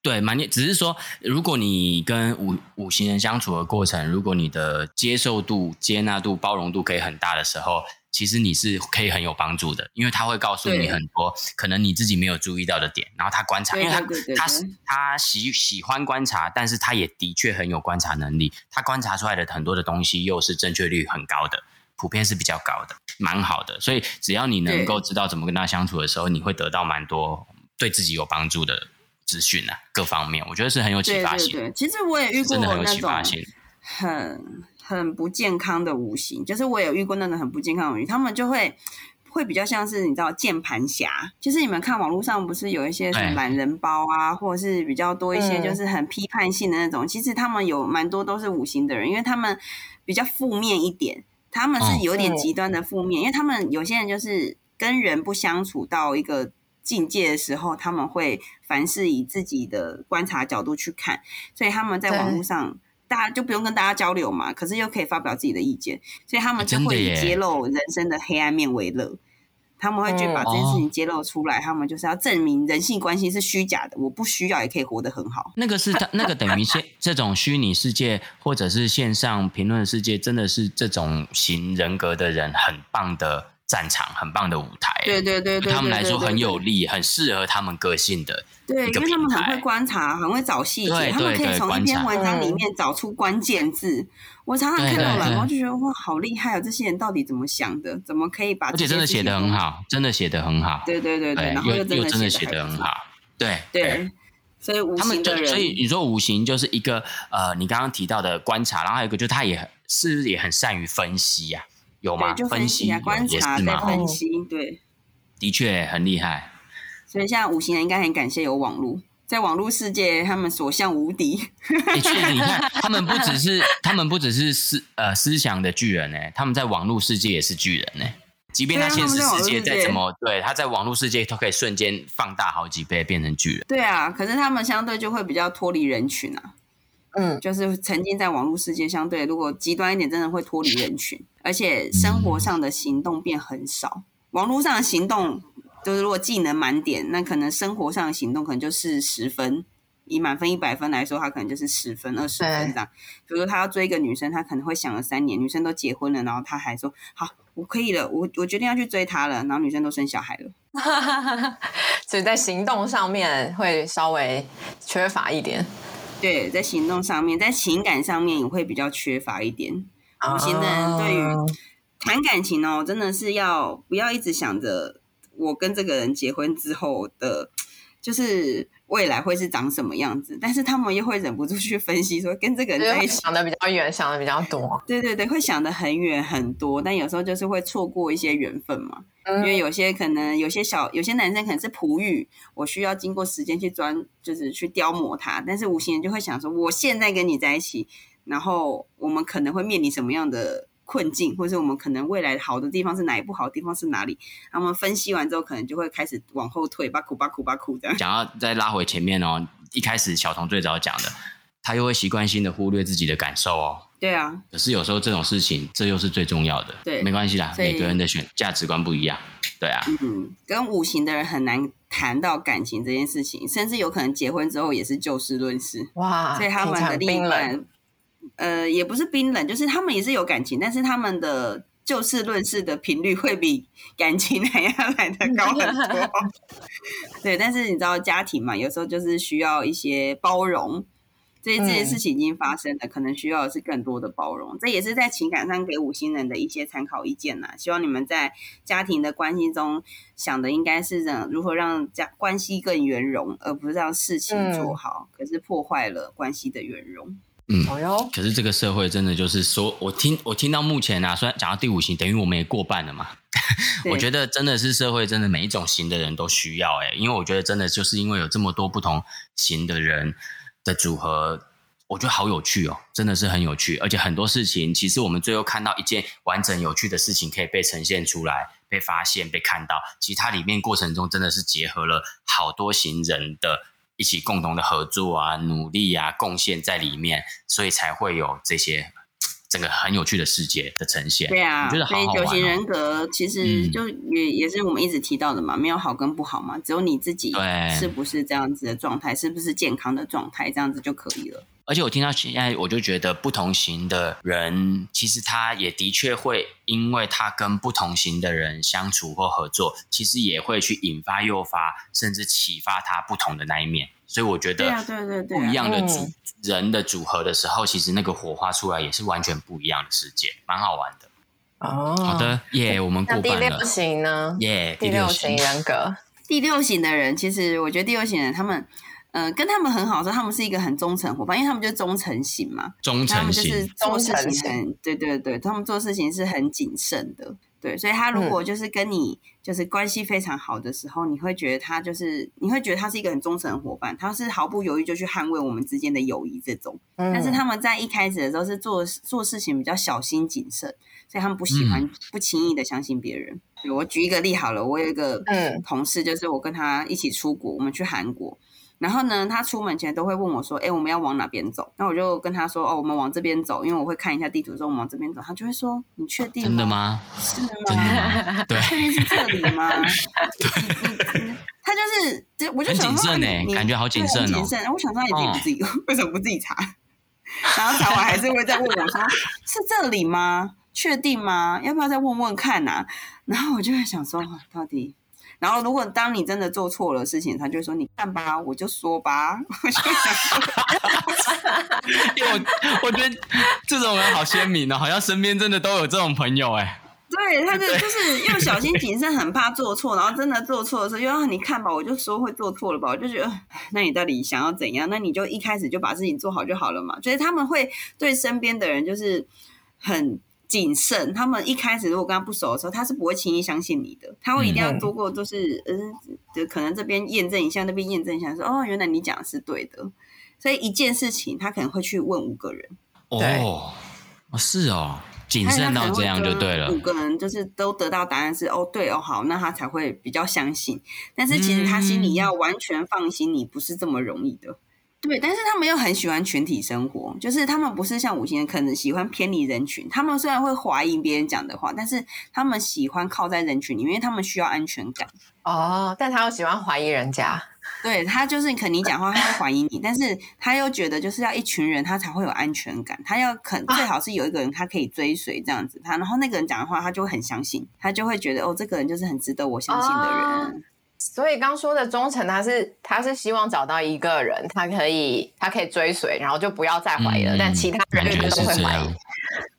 对蛮，只是说，如果你跟五五行人相处的过程，如果你的接受度、接纳度、包容度可以很大的时候。其实你是可以很有帮助的，因为他会告诉你很多可能你自己没有注意到的点，然后他观察，因为他他他喜喜欢观察，但是他也的确很有观察能力，他观察出来的很多的东西又是正确率很高的，普遍是比较高的，蛮好的。所以只要你能够知道怎么跟他相处的时候，你会得到蛮多对自己有帮助的资讯啊，各方面我觉得是很有启发性。对对对，其实我也遇过真的很有启发性，很。不健康的五行，就是我有遇过那种很不健康的五行，他们就会会比较像是你知道键盘侠，就是你们看网络上不是有一些什么懒人包啊，或者是比较多一些就是很批判性的那种，嗯、其实他们有蛮多都是五行的人，因为他们比较负面一点，他们是有点极端的负面，哦、因为他们有些人就是跟人不相处到一个境界的时候，他们会凡事以自己的观察角度去看，所以他们在网络上。大家就不用跟大家交流嘛，可是又可以发表自己的意见，所以他们就会以揭露人生的黑暗面为乐。他们会去把这件事情揭露出来，嗯、他们就是要证明人性关系是虚假的，我不需要也可以活得很好。那个是他，那个等于现 这种虚拟世界或者是线上评论世界，真的是这种型人格的人很棒的战场，很棒的舞台。对对对，对，对他们来说很有利，很适合他们个性的。对，因为他们很会观察，很会找细节，他们可以从一篇文章里面找出关键字。我常常看到了，然后就觉得哇，好厉害啊！这些人到底怎么想的？怎么可以把？而且真的写的很好，真的写的很好。对对对对，然后又真的写的很好。对对，所以五行的人，所以你说五行就是一个呃，你刚刚提到的观察，然后还有一个就是他也是不是也很善于分析呀？有吗？分析啊，观察再分析，对，的确很厉害。所以现在五行人应该很感谢有网络，在网络世界他们所向无敌。的确，你看 他们不只是他们不只是思呃思想的巨人呢，他们在网络世界也是巨人呢。即便他现实世界再怎么对，他在网络世界都可以瞬间放大好几倍变成巨人。对啊，可是他们相对就会比较脱离人群啊。嗯，就是曾经在网络世界相对如果极端一点，真的会脱离人群，而且生活上的行动变很少，网络上的行动。就是如果技能满点，那可能生活上的行动可能就是十分。以满分一百分来说，他可能就是十分、二十分这样。比如说他要追一个女生，他可能会想了三年，女生都结婚了，然后他还说好，我可以了，我我决定要去追她了，然后女生都生小孩了，所以在行动上面会稍微缺乏一点。对，在行动上面，在情感上面也会比较缺乏一点。五型的人对于谈感情哦，真的是要不要一直想着我跟这个人结婚之后的，就是。未来会是长什么样子？但是他们又会忍不住去分析，说跟这个人在一起想的比较远，想的比较多。对对对，会想的很远很多，但有时候就是会错过一些缘分嘛。嗯、因为有些可能有些小有些男生可能是璞玉，我需要经过时间去钻，就是去雕磨他。但是无形人就会想说，我现在跟你在一起，然后我们可能会面临什么样的？困境，或者是我们可能未来好的地方是哪一不好的地方是哪里？他们分析完之后，可能就会开始往后退，把苦把苦把苦这样。想要再拉回前面哦，一开始小童最早讲的，他又会习惯性的忽略自己的感受哦。对啊。可是有时候这种事情，这又是最重要的。对，没关系啦，每个人的选价值观不一样。对啊。嗯，跟五行的人很难谈到感情这件事情，甚至有可能结婚之后也是就事论事。哇，所以他们的另一半。呃，也不是冰冷，就是他们也是有感情，但是他们的就事论事的频率会比感情还要来的高很多。对，但是你知道家庭嘛，有时候就是需要一些包容。这些这些事情已经发生了，嗯、可能需要的是更多的包容。这也是在情感上给五星人的一些参考意见呐。希望你们在家庭的关系中想的应该是让如何让家关系更圆融，而不是让事情做好，嗯、可是破坏了关系的圆融。嗯，可是这个社会真的就是说，我听我听到目前啊，虽然讲到第五型，等于我们也过半了嘛。我觉得真的是社会真的每一种型的人都需要诶，因为我觉得真的就是因为有这么多不同型的人的组合，我觉得好有趣哦，真的是很有趣，而且很多事情其实我们最后看到一件完整有趣的事情可以被呈现出来、被发现、被看到，其实它里面过程中真的是结合了好多型人的。一起共同的合作啊，努力啊，贡献在里面，所以才会有这些整个很有趣的世界的呈现。对啊，我觉得好好玩哦。所以九型人格其实就也、嗯、也是我们一直提到的嘛，没有好跟不好嘛，只有你自己是不是这样子的状态，是不是健康的状态，这样子就可以了。而且我听到现在，我就觉得不同型的人，其实他也的确会，因为他跟不同型的人相处或合作，其实也会去引发、诱发，甚至启发他不同的那一面。所以我觉得，对啊，对对对，不一样的组人的组合的时候，其实那个火花出来也是完全不一样的世界，蛮好玩的。哦，好的，耶，我们过半了。第六型呢？耶，第六型人格，第六型的人，其实我觉得第六型人他们。嗯、呃，跟他们很好的时候，他们是一个很忠诚伙伴，因为他们就是忠诚型嘛。忠诚型，就是做事情很，对对对，他们做事情是很谨慎的，对。所以他如果就是跟你就是关系非常好的时候，嗯、你会觉得他就是，你会觉得他是一个很忠诚的伙伴，他是毫不犹豫就去捍卫我们之间的友谊这种。嗯、但是他们在一开始的时候是做做事情比较小心谨慎，所以他们不喜欢、嗯、不轻易的相信别人。我举一个例好了，我有一个同事，就是我跟他一起出国，我们去韩国。然后呢，他出门前都会问我说：“哎，我们要往哪边走？”那我就跟他说：“哦，我们往这边走，因为我会看一下地图，说我们往这边走。”他就会说：“你确定吗？真的吗？是吗？对，确定是这里吗？” 对，他就是，就我就想说，很谨慎哎，感觉好谨慎哦。谨慎，我想说，他也不自己，为什么不自己查？然后查完还是会再问我说：“是这里吗？确定吗？要不要再问问看呐？”然后我就会想说，到底。然后，如果当你真的做错了事情，他就说：“你看吧，我就说吧。”因为我我觉得这种人好鲜明哦，好像身边真的都有这种朋友哎。对，他就就是又小心谨慎，很怕做错，然后真的做错的时候，又让你看吧，我就说会做错了吧，我就觉得，那你到底想要怎样？那你就一开始就把事情做好就好了嘛。所以他们会对身边的人就是很。谨慎，他们一开始如果跟他不熟的时候，他是不会轻易相信你的，他会一定要多过就是，嗯，就可能这边验证一下，那边验证一下，说哦，原来你讲的是对的，所以一件事情他可能会去问五个人，哦，是哦，谨慎到这样就对了，五个人就是都得到答案是哦，对哦，好，那他才会比较相信，但是其实他心里要完全放心你，不是这么容易的。对，但是他们又很喜欢群体生活，就是他们不是像五星人，可能喜欢偏离人群。他们虽然会怀疑别人讲的话，但是他们喜欢靠在人群里面，因为他们需要安全感。哦，但他又喜欢怀疑人家。对他就是肯你讲话，他会怀疑你，但是他又觉得就是要一群人，他才会有安全感。他要肯最好是有一个人，他可以追随这样子。他然后那个人讲的话，他就会很相信，他就会觉得哦，这个人就是很值得我相信的人。啊、所以刚说的忠诚，他是他是希望找到一个人，他可以他可以追随，然后就不要再怀疑了。嗯、但其他人都会怀疑。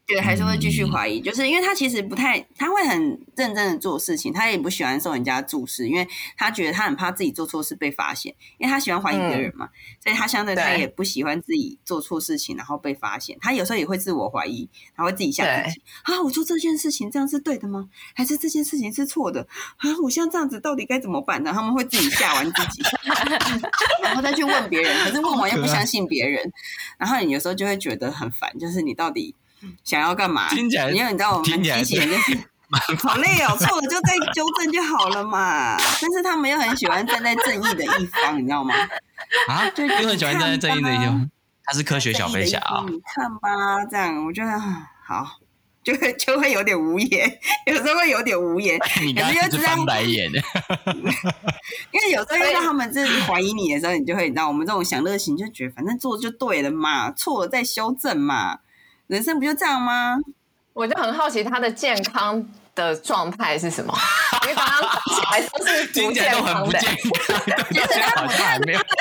对，还是会继续怀疑，就是因为他其实不太，他会很认真的做事情，他也不喜欢受人家注视，因为他觉得他很怕自己做错事被发现，因为他喜欢怀疑别人嘛，嗯、所以他相对他也不喜欢自己做错事情然后被发现，他有时候也会自我怀疑，他会自己吓自己，啊，我做这件事情这样是对的吗？还是这件事情是错的？啊，我像这样子到底该怎么办呢？他们会自己吓完自己，然后再去问别人，可是问完又不相信别人，然后你有时候就会觉得很烦，就是你到底。想要干嘛？听起来，因为你知道我们机器人就是 好累哦，错了就再纠正就好了嘛。但是他们又很喜欢站在正义的一方，你知道吗？啊，就很喜欢站在正义的一方。他是科学小飞侠啊！你看吧，这样我觉得好，就会就会有点无言，有时候会有点无言。你刚刚是翻白眼的，因为有时候遇到他们就是怀疑你的时候，你就会你知道我们这种享乐型就觉得反正做就对了嘛，错了再修正嘛。人生不就这样吗？我就很好奇他的健康的状态是什么？因为刚刚起来都是不健康的，其实他们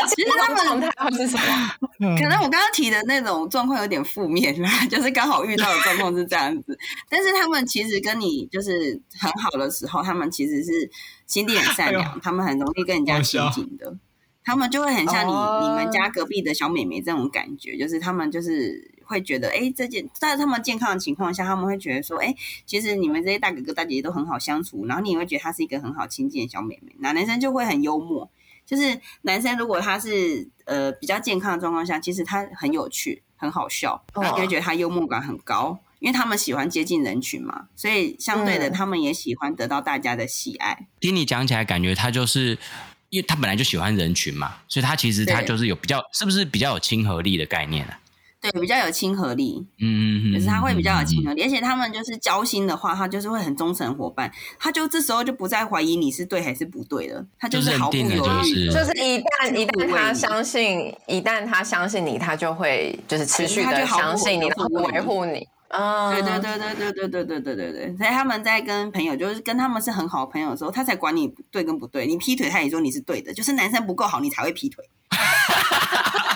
其实他们状态是什么？可能我刚刚提的那种状况有点负面啦，就是刚好遇到的状况是这样子。但是他们其实跟你就是很好的时候，他们其实是心地很善良，他们很容易跟人家亲近的。他们就会很像你你们家隔壁的小妹妹这种感觉，就是他们就是。会觉得，哎，这件在他们健康的情况下，他们会觉得说，哎，其实你们这些大哥哥大姐姐都很好相处，然后你也会觉得她是一个很好亲近的小妹妹。那男生就会很幽默，就是男生如果他是呃比较健康的状况下，其实他很有趣，很好笑，然后就会觉得他幽默感很高，因为他们喜欢接近人群嘛，所以相对的，他们也喜欢得到大家的喜爱。听你讲起来，感觉他就是因为他本来就喜欢人群嘛，所以他其实他就是有比较，是不是比较有亲和力的概念啊？对，比较有亲和力，嗯嗯嗯，就是他会比较有亲和力，而且他们就是交心的话，他就是会很忠诚伙伴，他就这时候就不再怀疑你是对还是不对了，他就是毫不犹豫，就是一旦一旦他相信，一旦他相信你，他就会就是持续的相信你，然后维护你，啊，对对对对对对对对对对对，所以他们在跟朋友，就是跟他们是很好朋友的时候，他才管你对跟不对，你劈腿他也说你是对的，就是男生不够好，你才会劈腿。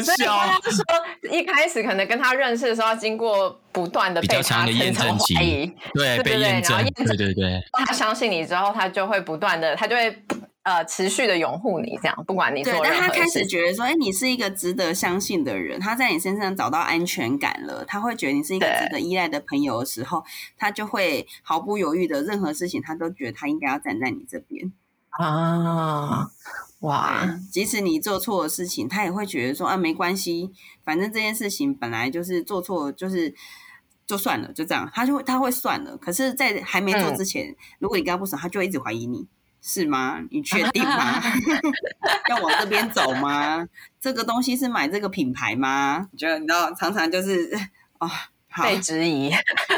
好好笑，啊！说一开始可能跟他认识的时候，要经过不断的被他层层怀疑，对，被验证，对对对。他相信你之后，他就会不断的，他就会呃持续的拥护你，这样不管你做任何事。对，但他开始觉得说，哎，你是一个值得相信的人，他在你身上找到安全感了，他会觉得你是一个值得依赖的朋友的时候，他就会毫不犹豫的，任何事情他都觉得他应该要站在你这边啊。哇！即使你做错的事情，他也会觉得说啊，没关系，反正这件事情本来就是做错，就是就算了，就这样，他就会他会算了。可是，在还没做之前，嗯、如果你跟他不熟，他就会一直怀疑你，是吗？你确定吗？要往这边走吗？这个东西是买这个品牌吗？觉得你知道，常常就是哦，被质疑，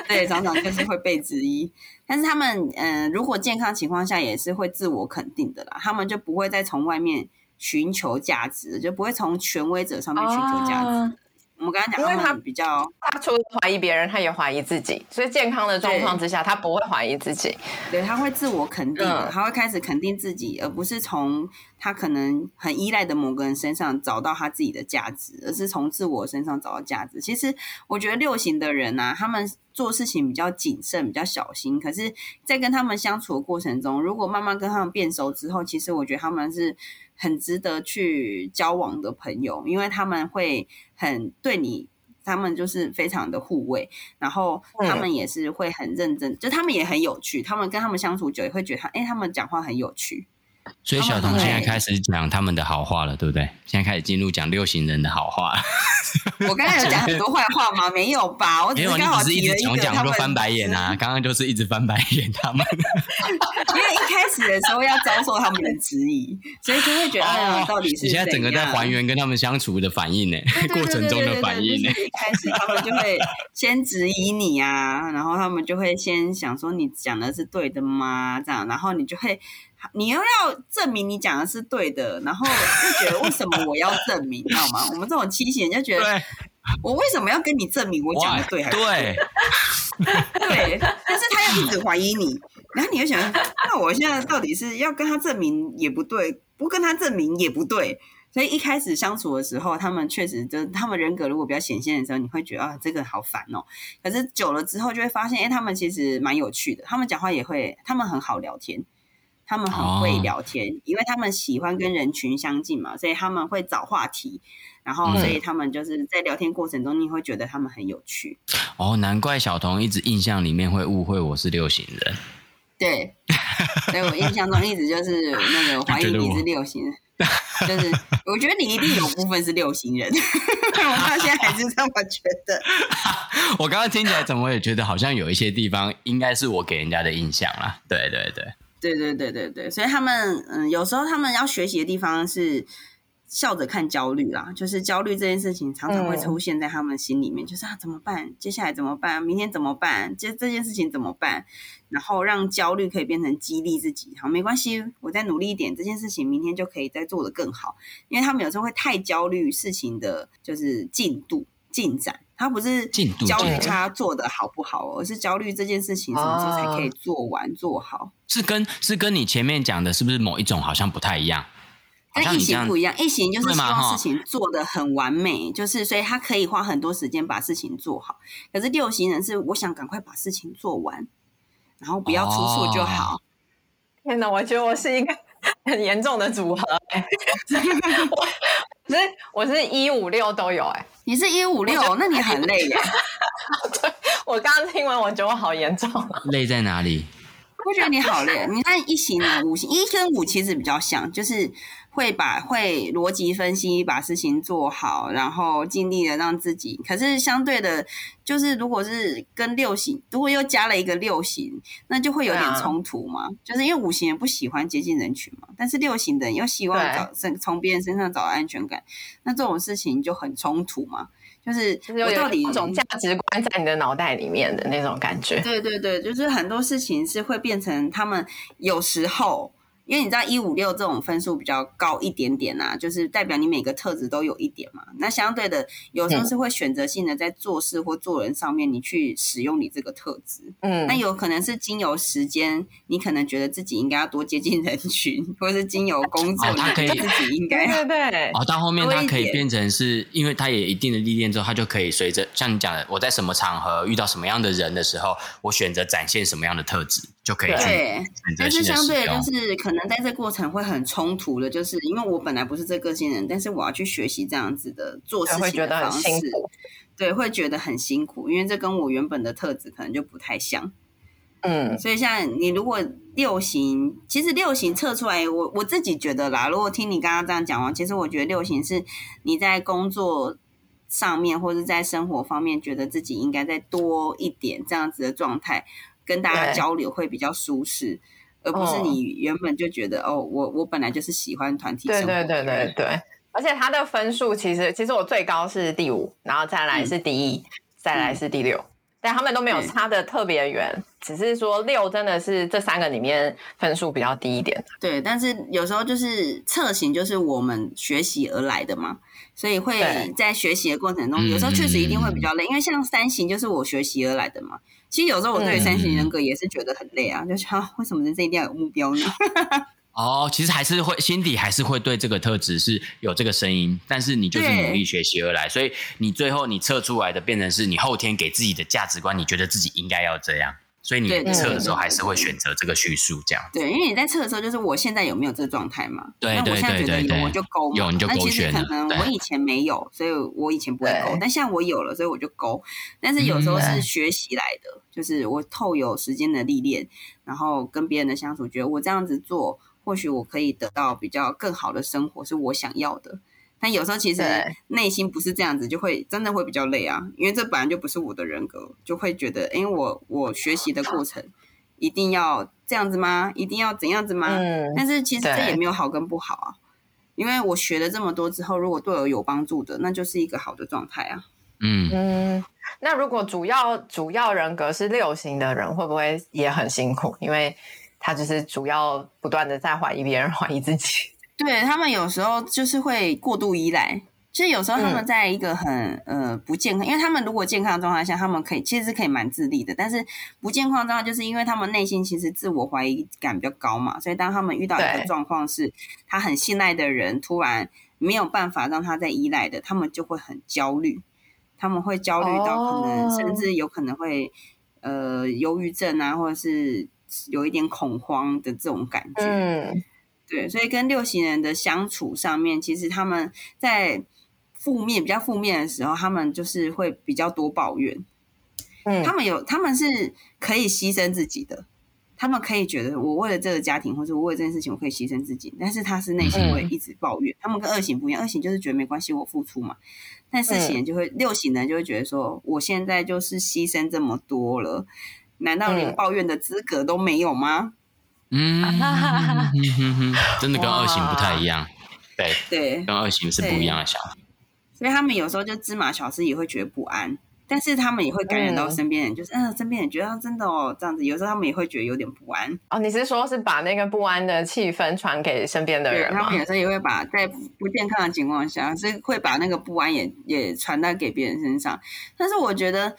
对，常常就是会被质疑。但是他们，嗯、呃，如果健康情况下也是会自我肯定的啦，他们就不会再从外面寻求价值，就不会从权威者上面寻求价值。哦我们刚刚讲，因为他比较，他除了怀疑别人，他也怀疑自己，所以健康的状况之下，他不会怀疑自己，对，他会自我肯定的，他会开始肯定自己，而不是从他可能很依赖的某个人身上找到他自己的价值，而是从自我身上找到价值。其实我觉得六型的人啊，他们做事情比较谨慎，比较小心，可是，在跟他们相处的过程中，如果慢慢跟他们变熟之后，其实我觉得他们是。很值得去交往的朋友，因为他们会很对你，他们就是非常的护卫，然后他们也是会很认真，嗯、就他们也很有趣，他们跟他们相处久也会觉得他，哎，他们讲话很有趣。所以小童现在开始讲他们的好话了，对不对？现在开始进入讲六型人的好话。我刚才有讲很多坏话吗？没有吧？我只是刚好提了一个，他们翻白眼啊！刚刚就是一直翻白眼他们。因为一开始的时候要遭受他们的质疑，所以就会觉得，哎呀，到底是？你现在整个在还原跟他们相处的反应呢？过程中的反应呢？一开始他们就会先质疑你啊，然后他们就会先想说你讲的是对的吗？这样，然后你就会。你又要证明你讲的是对的，然后就觉得为什么我要证明，你知道吗？我们这种七型人就觉得，我为什么要跟你证明我讲的对还是对？对，但是他要一直怀疑你，然后你又想，那我现在到底是要跟他证明也不对，不跟他证明也不对。所以一开始相处的时候，他们确实就他们人格如果比较显现的时候，你会觉得啊，这个好烦哦。可是久了之后，就会发现，哎，他们其实蛮有趣的。他们讲话也会，他们很好聊天，他们很会聊天，哦、因为他们喜欢跟人群相近嘛，所以他们会找话题。然后，所以他们就是在聊天过程中，你会觉得他们很有趣。哦，难怪小童一直印象里面会误会我是六型人。对，所以我印象中一直就是那个怀疑你是六型人。就是，我觉得你一定有部分是六型人，我到现在还是这么觉得。我刚刚听起来，怎么也觉得好像有一些地方应该是我给人家的印象啦。对对对，对对对对对，所以他们嗯，有时候他们要学习的地方是。笑着看焦虑啦，就是焦虑这件事情常常会出现在他们心里面，嗯、就是啊怎么办？接下来怎么办？明天怎么办？这这件事情怎么办？然后让焦虑可以变成激励自己，好，没关系，我再努力一点，这件事情明天就可以再做得更好。因为他们有时候会太焦虑事情的，就是进度进展，他不是焦虑他做的好不好，而是焦虑这件事情什么时候才可以做完做好。是跟是跟你前面讲的，是不是某一种好像不太一样？跟一型不一样，异型就是希望事情做的很完美，就是所以他可以花很多时间把事情做好。可是六型人是我想赶快把事情做完，然后不要出错就好。哦、天哪，我觉得我是一个 很严重的组合、欸。我是我是一五六都有哎、欸，你是一五六，那你很累呀。对，我刚刚听完，我觉得我好严重。累在哪里？我觉得你好累。你看一型啊，五型一跟五其实比较像，就是。会把会逻辑分析，把事情做好，然后尽力的让自己。可是相对的，就是如果是跟六型，如果又加了一个六型，那就会有点冲突嘛。啊、就是因为五型人不喜欢接近人群嘛，但是六型的人又希望找身从别人身上找到安全感，那这种事情就很冲突嘛。就是我到底一种价值观在你的脑袋里面的那种感觉。对对对，就是很多事情是会变成他们有时候。因为你知道一五六这种分数比较高一点点啊，就是代表你每个特质都有一点嘛。那相对的，有时候是会选择性的在做事或做人上面，你去使用你这个特质。嗯，那有可能是经由时间，你可能觉得自己应该要多接近人群，或者是经由工作，他可以自己应该对对对。哦，到后面他可以变成是因为他也一定的历练之后，他就可以随着像你讲的，我在什么场合遇到什么样的人的时候，我选择展现什么样的特质。就可以对，但是相对的，就是可能在这过程会很冲突的，就是因为我本来不是这个性人，但是我要去学习这样子的做事情的方式，对，会觉得很辛苦，因为这跟我原本的特质可能就不太像。嗯，所以像你如果六型，其实六型测出来，我我自己觉得啦，如果听你刚刚这样讲完，其实我觉得六型是你在工作上面或者在生活方面，觉得自己应该再多一点这样子的状态。跟大家交流会比较舒适，而不是你原本就觉得哦，哦，我我本来就是喜欢团体生活。对对对对对，而且他的分数其实其实我最高是第五，然后再来是第一，嗯、再来是第六，嗯、但他们都没有差的特别远，嗯、只是说六真的是这三个里面分数比较低一点。对，但是有时候就是侧型，就是我们学习而来的嘛，所以会在学习的过程中，有时候确实一定会比较累，嗯、因为像三型就是我学习而来的嘛。其实有时候我对三型人格也是觉得很累啊，嗯、就想为什么人生一定要有目标呢？哦，其实还是会心底还是会对这个特质是有这个声音，但是你就是努力学习而来，所以你最后你测出来的变成是你后天给自己的价值观，你觉得自己应该要这样。所以你测的时候还是会选择这个叙述这样。对，因为你在测的时候，就是我现在有没有这个状态嘛？对对对对对。那我现在觉得有，我就勾。有你就勾选。那其实可能我以前没有，所以我以前不会勾。但现在我有了，所以我就勾。但是有时候是学习来的，就是我透有时间的历练，然后跟别人的相处，觉得我这样子做，或许我可以得到比较更好的生活，是我想要的。但有时候其实内心不是这样子，就会真的会比较累啊，因为这本来就不是我的人格，就会觉得，哎，我我学习的过程一定要这样子吗？一定要怎样子吗？嗯，但是其实这也没有好跟不好啊，因为我学了这么多之后，如果对我有帮助的，那就是一个好的状态啊。嗯嗯，那如果主要主要人格是六型的人，会不会也很辛苦？因为他就是主要不断的在怀疑别人，怀疑自己。对，他们有时候就是会过度依赖。其实有时候他们在一个很、嗯、呃不健康，因为他们如果健康的状态下，他们可以其实是可以蛮自立的。但是不健康的状态，就是因为他们内心其实自我怀疑感比较高嘛，所以当他们遇到一个状况是他很信赖的人突然没有办法让他再依赖的，他们就会很焦虑，他们会焦虑到可能、哦、甚至有可能会呃忧郁症啊，或者是有一点恐慌的这种感觉。嗯，对，所以跟六型人的相处上面，其实他们在。负面比较负面的时候，他们就是会比较多抱怨。嗯，他们有，他们是可以牺牲自己的，他们可以觉得我为了这个家庭，或者我为了这件事情，我可以牺牲自己。但是他是内心会一直抱怨。嗯、他们跟二型不一样，二型就是觉得没关系，我付出嘛。但四型人就会，嗯、六型人就会觉得说，我现在就是牺牲这么多了，难道连抱怨的资格都没有吗？嗯，真的跟二型不太一样。对对，跟二型是不一样的想法。所以他们有时候就芝麻小事也会觉得不安，但是他们也会感染到身边人，就是嗯，身边人觉得真的哦这样子，有时候他们也会觉得有点不安。哦，你是说是把那个不安的气氛传给身边的人吗？他们有时候也会把在不健康的情况下，是会把那个不安也也传达给别人身上。但是我觉得，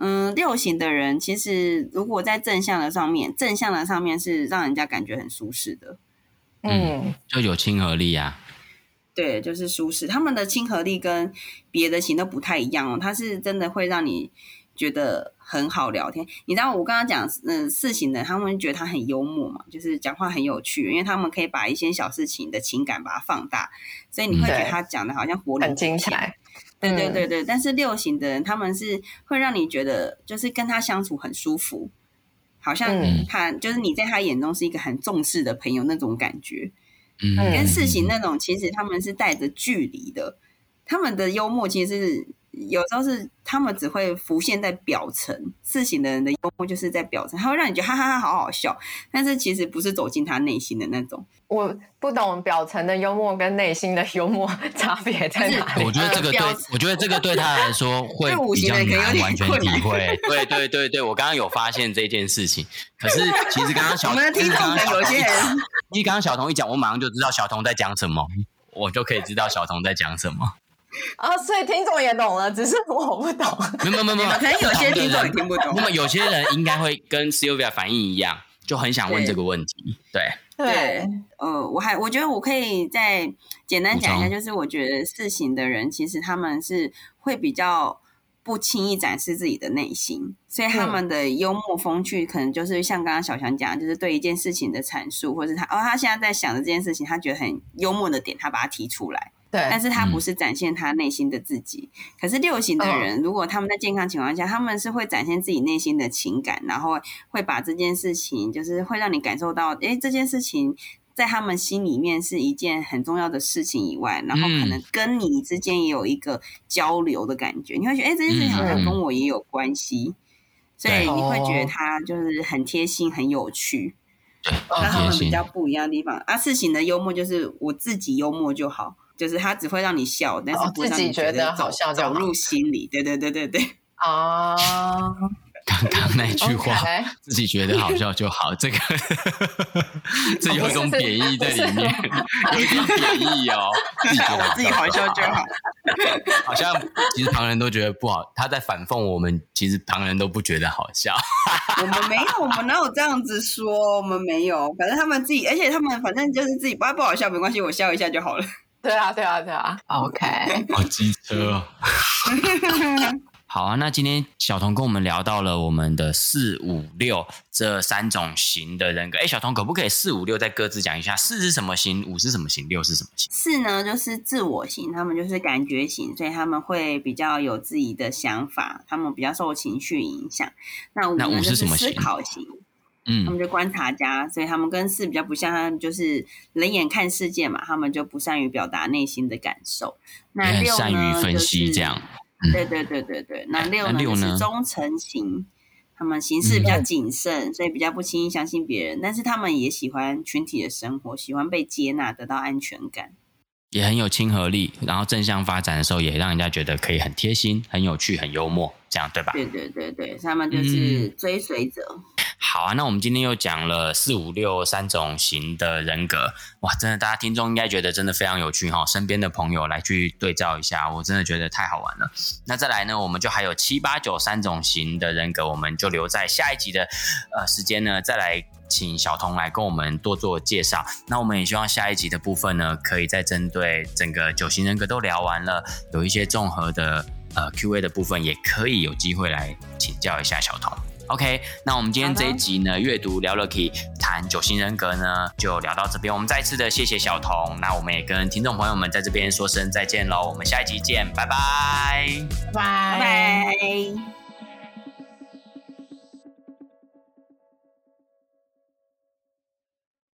嗯，六型的人其实如果在正向的上面，正向的上面是让人家感觉很舒适的，嗯，就有亲和力啊。对，就是舒适。他们的亲和力跟别的型都不太一样哦，他是真的会让你觉得很好聊天。你知道我刚刚讲，嗯，四型的他们觉得他很幽默嘛，就是讲话很有趣，因为他们可以把一些小事情的情感把它放大，所以你会觉得他讲的好像活灵活现，很精彩。对对对对，嗯、但是六型的人他们是会让你觉得就是跟他相处很舒服，好像他、嗯、就是你在他眼中是一个很重视的朋友那种感觉。嗯，跟四型那种其实他们是带着距离的，他们的幽默其实是有时候是他们只会浮现在表层，事情的人的幽默就是在表层，他会让你觉得哈哈哈好好笑，但是其实不是走进他内心的那种。我不懂表层的幽默跟内心的幽默 差别在哪里？我觉得这个对，我觉得这个对他来说会 比较难完全体会。对对对对，我刚刚有发现这件事情，可是其实刚刚小，我们的听众有些人。一刚刚小童一讲，我马上就知道小童在讲什么，我就可以知道小童在讲什么。啊，所以听众也懂了，只是我不懂。没有没有没有，可能有些听众也听不懂。那么有些人应该会跟 Sylvia 反应一样，就很想问这个问题。对对，对，呃，我还我觉得我可以再简单讲一下，就是我觉得四型的人其实他们是会比较。不轻易展示自己的内心，所以他们的幽默风趣可能就是像刚刚小强讲，就是对一件事情的阐述，或是他哦，他现在在想的这件事情，他觉得很幽默的点，他把它提出来。对，但是他不是展现他内心的自己。嗯、可是六型的人，如果他们在健康情况下，他们是会展现自己内心的情感，然后会把这件事情，就是会让你感受到，哎，这件事情。在他们心里面是一件很重要的事情以外，然后可能跟你之间也有一个交流的感觉，嗯、你会觉得，哎，这件事情好像跟我也有关系，嗯、所以你会觉得他就是很贴心、很有趣。那他们比较不一样的地方，啊，四型的幽默就是我自己幽默就好，就是他只会让你笑，但是不会让你觉得好笑，走入心里。对对对对对。啊。刚刚那句话，Okay. 自己觉得好笑就好。这个，这有一种贬义在里面，有一点贬义哦。自己觉得自己好笑就好，好像其实旁人都觉得不好。他在反讽我们，其实旁人都不觉得好笑。我们没有，我们哪有这样子说？我们没有，反正他们自己，而且他们反正就是自己不不好笑没关系，我笑一下就好了。对啊，对啊，对啊。OK，好机车哦。好啊，那今天小童跟我们聊到了我们的四五六这三种型的人格。哎，小童可不可以四五六再各自讲一下？四是什么型？五是什么型？六是什么型？四呢，就是自我型，他们就是感觉型，所以他们会比较有自己的想法，他们比较受情绪影响。那五呢，那五是什么型？思考型，嗯，他们就观察家，所以他们跟四比较不像，他们就是冷眼看世界嘛，他们就不善于表达内心的感受。那六呢，善于分析这样。就是对对对对对，那六呢，六呢是忠诚型，他们行事比较谨慎，嗯、所以比较不轻易相信别人。但是他们也喜欢群体的生活，喜欢被接纳，得到安全感，也很有亲和力。然后正向发展的时候，也让人家觉得可以很贴心、很有趣、很幽默，这样对吧？对对对对，他们就是追随者。好啊，那我们今天又讲了四五六三种型的人格，哇，真的大家听众应该觉得真的非常有趣哈，身边的朋友来去对照一下，我真的觉得太好玩了。那再来呢，我们就还有七八九三种型的人格，我们就留在下一集的呃时间呢，再来请小童来跟我们多做介绍。那我们也希望下一集的部分呢，可以再针对整个九型人格都聊完了，有一些综合的呃 Q&A 的部分，也可以有机会来请教一下小童。OK，那我们今天这一集呢，阅读聊了可以谈九型人格呢，就聊到这边。我们再次的谢谢小童，那我们也跟听众朋友们在这边说声再见喽，我们下一集见，拜拜，拜拜。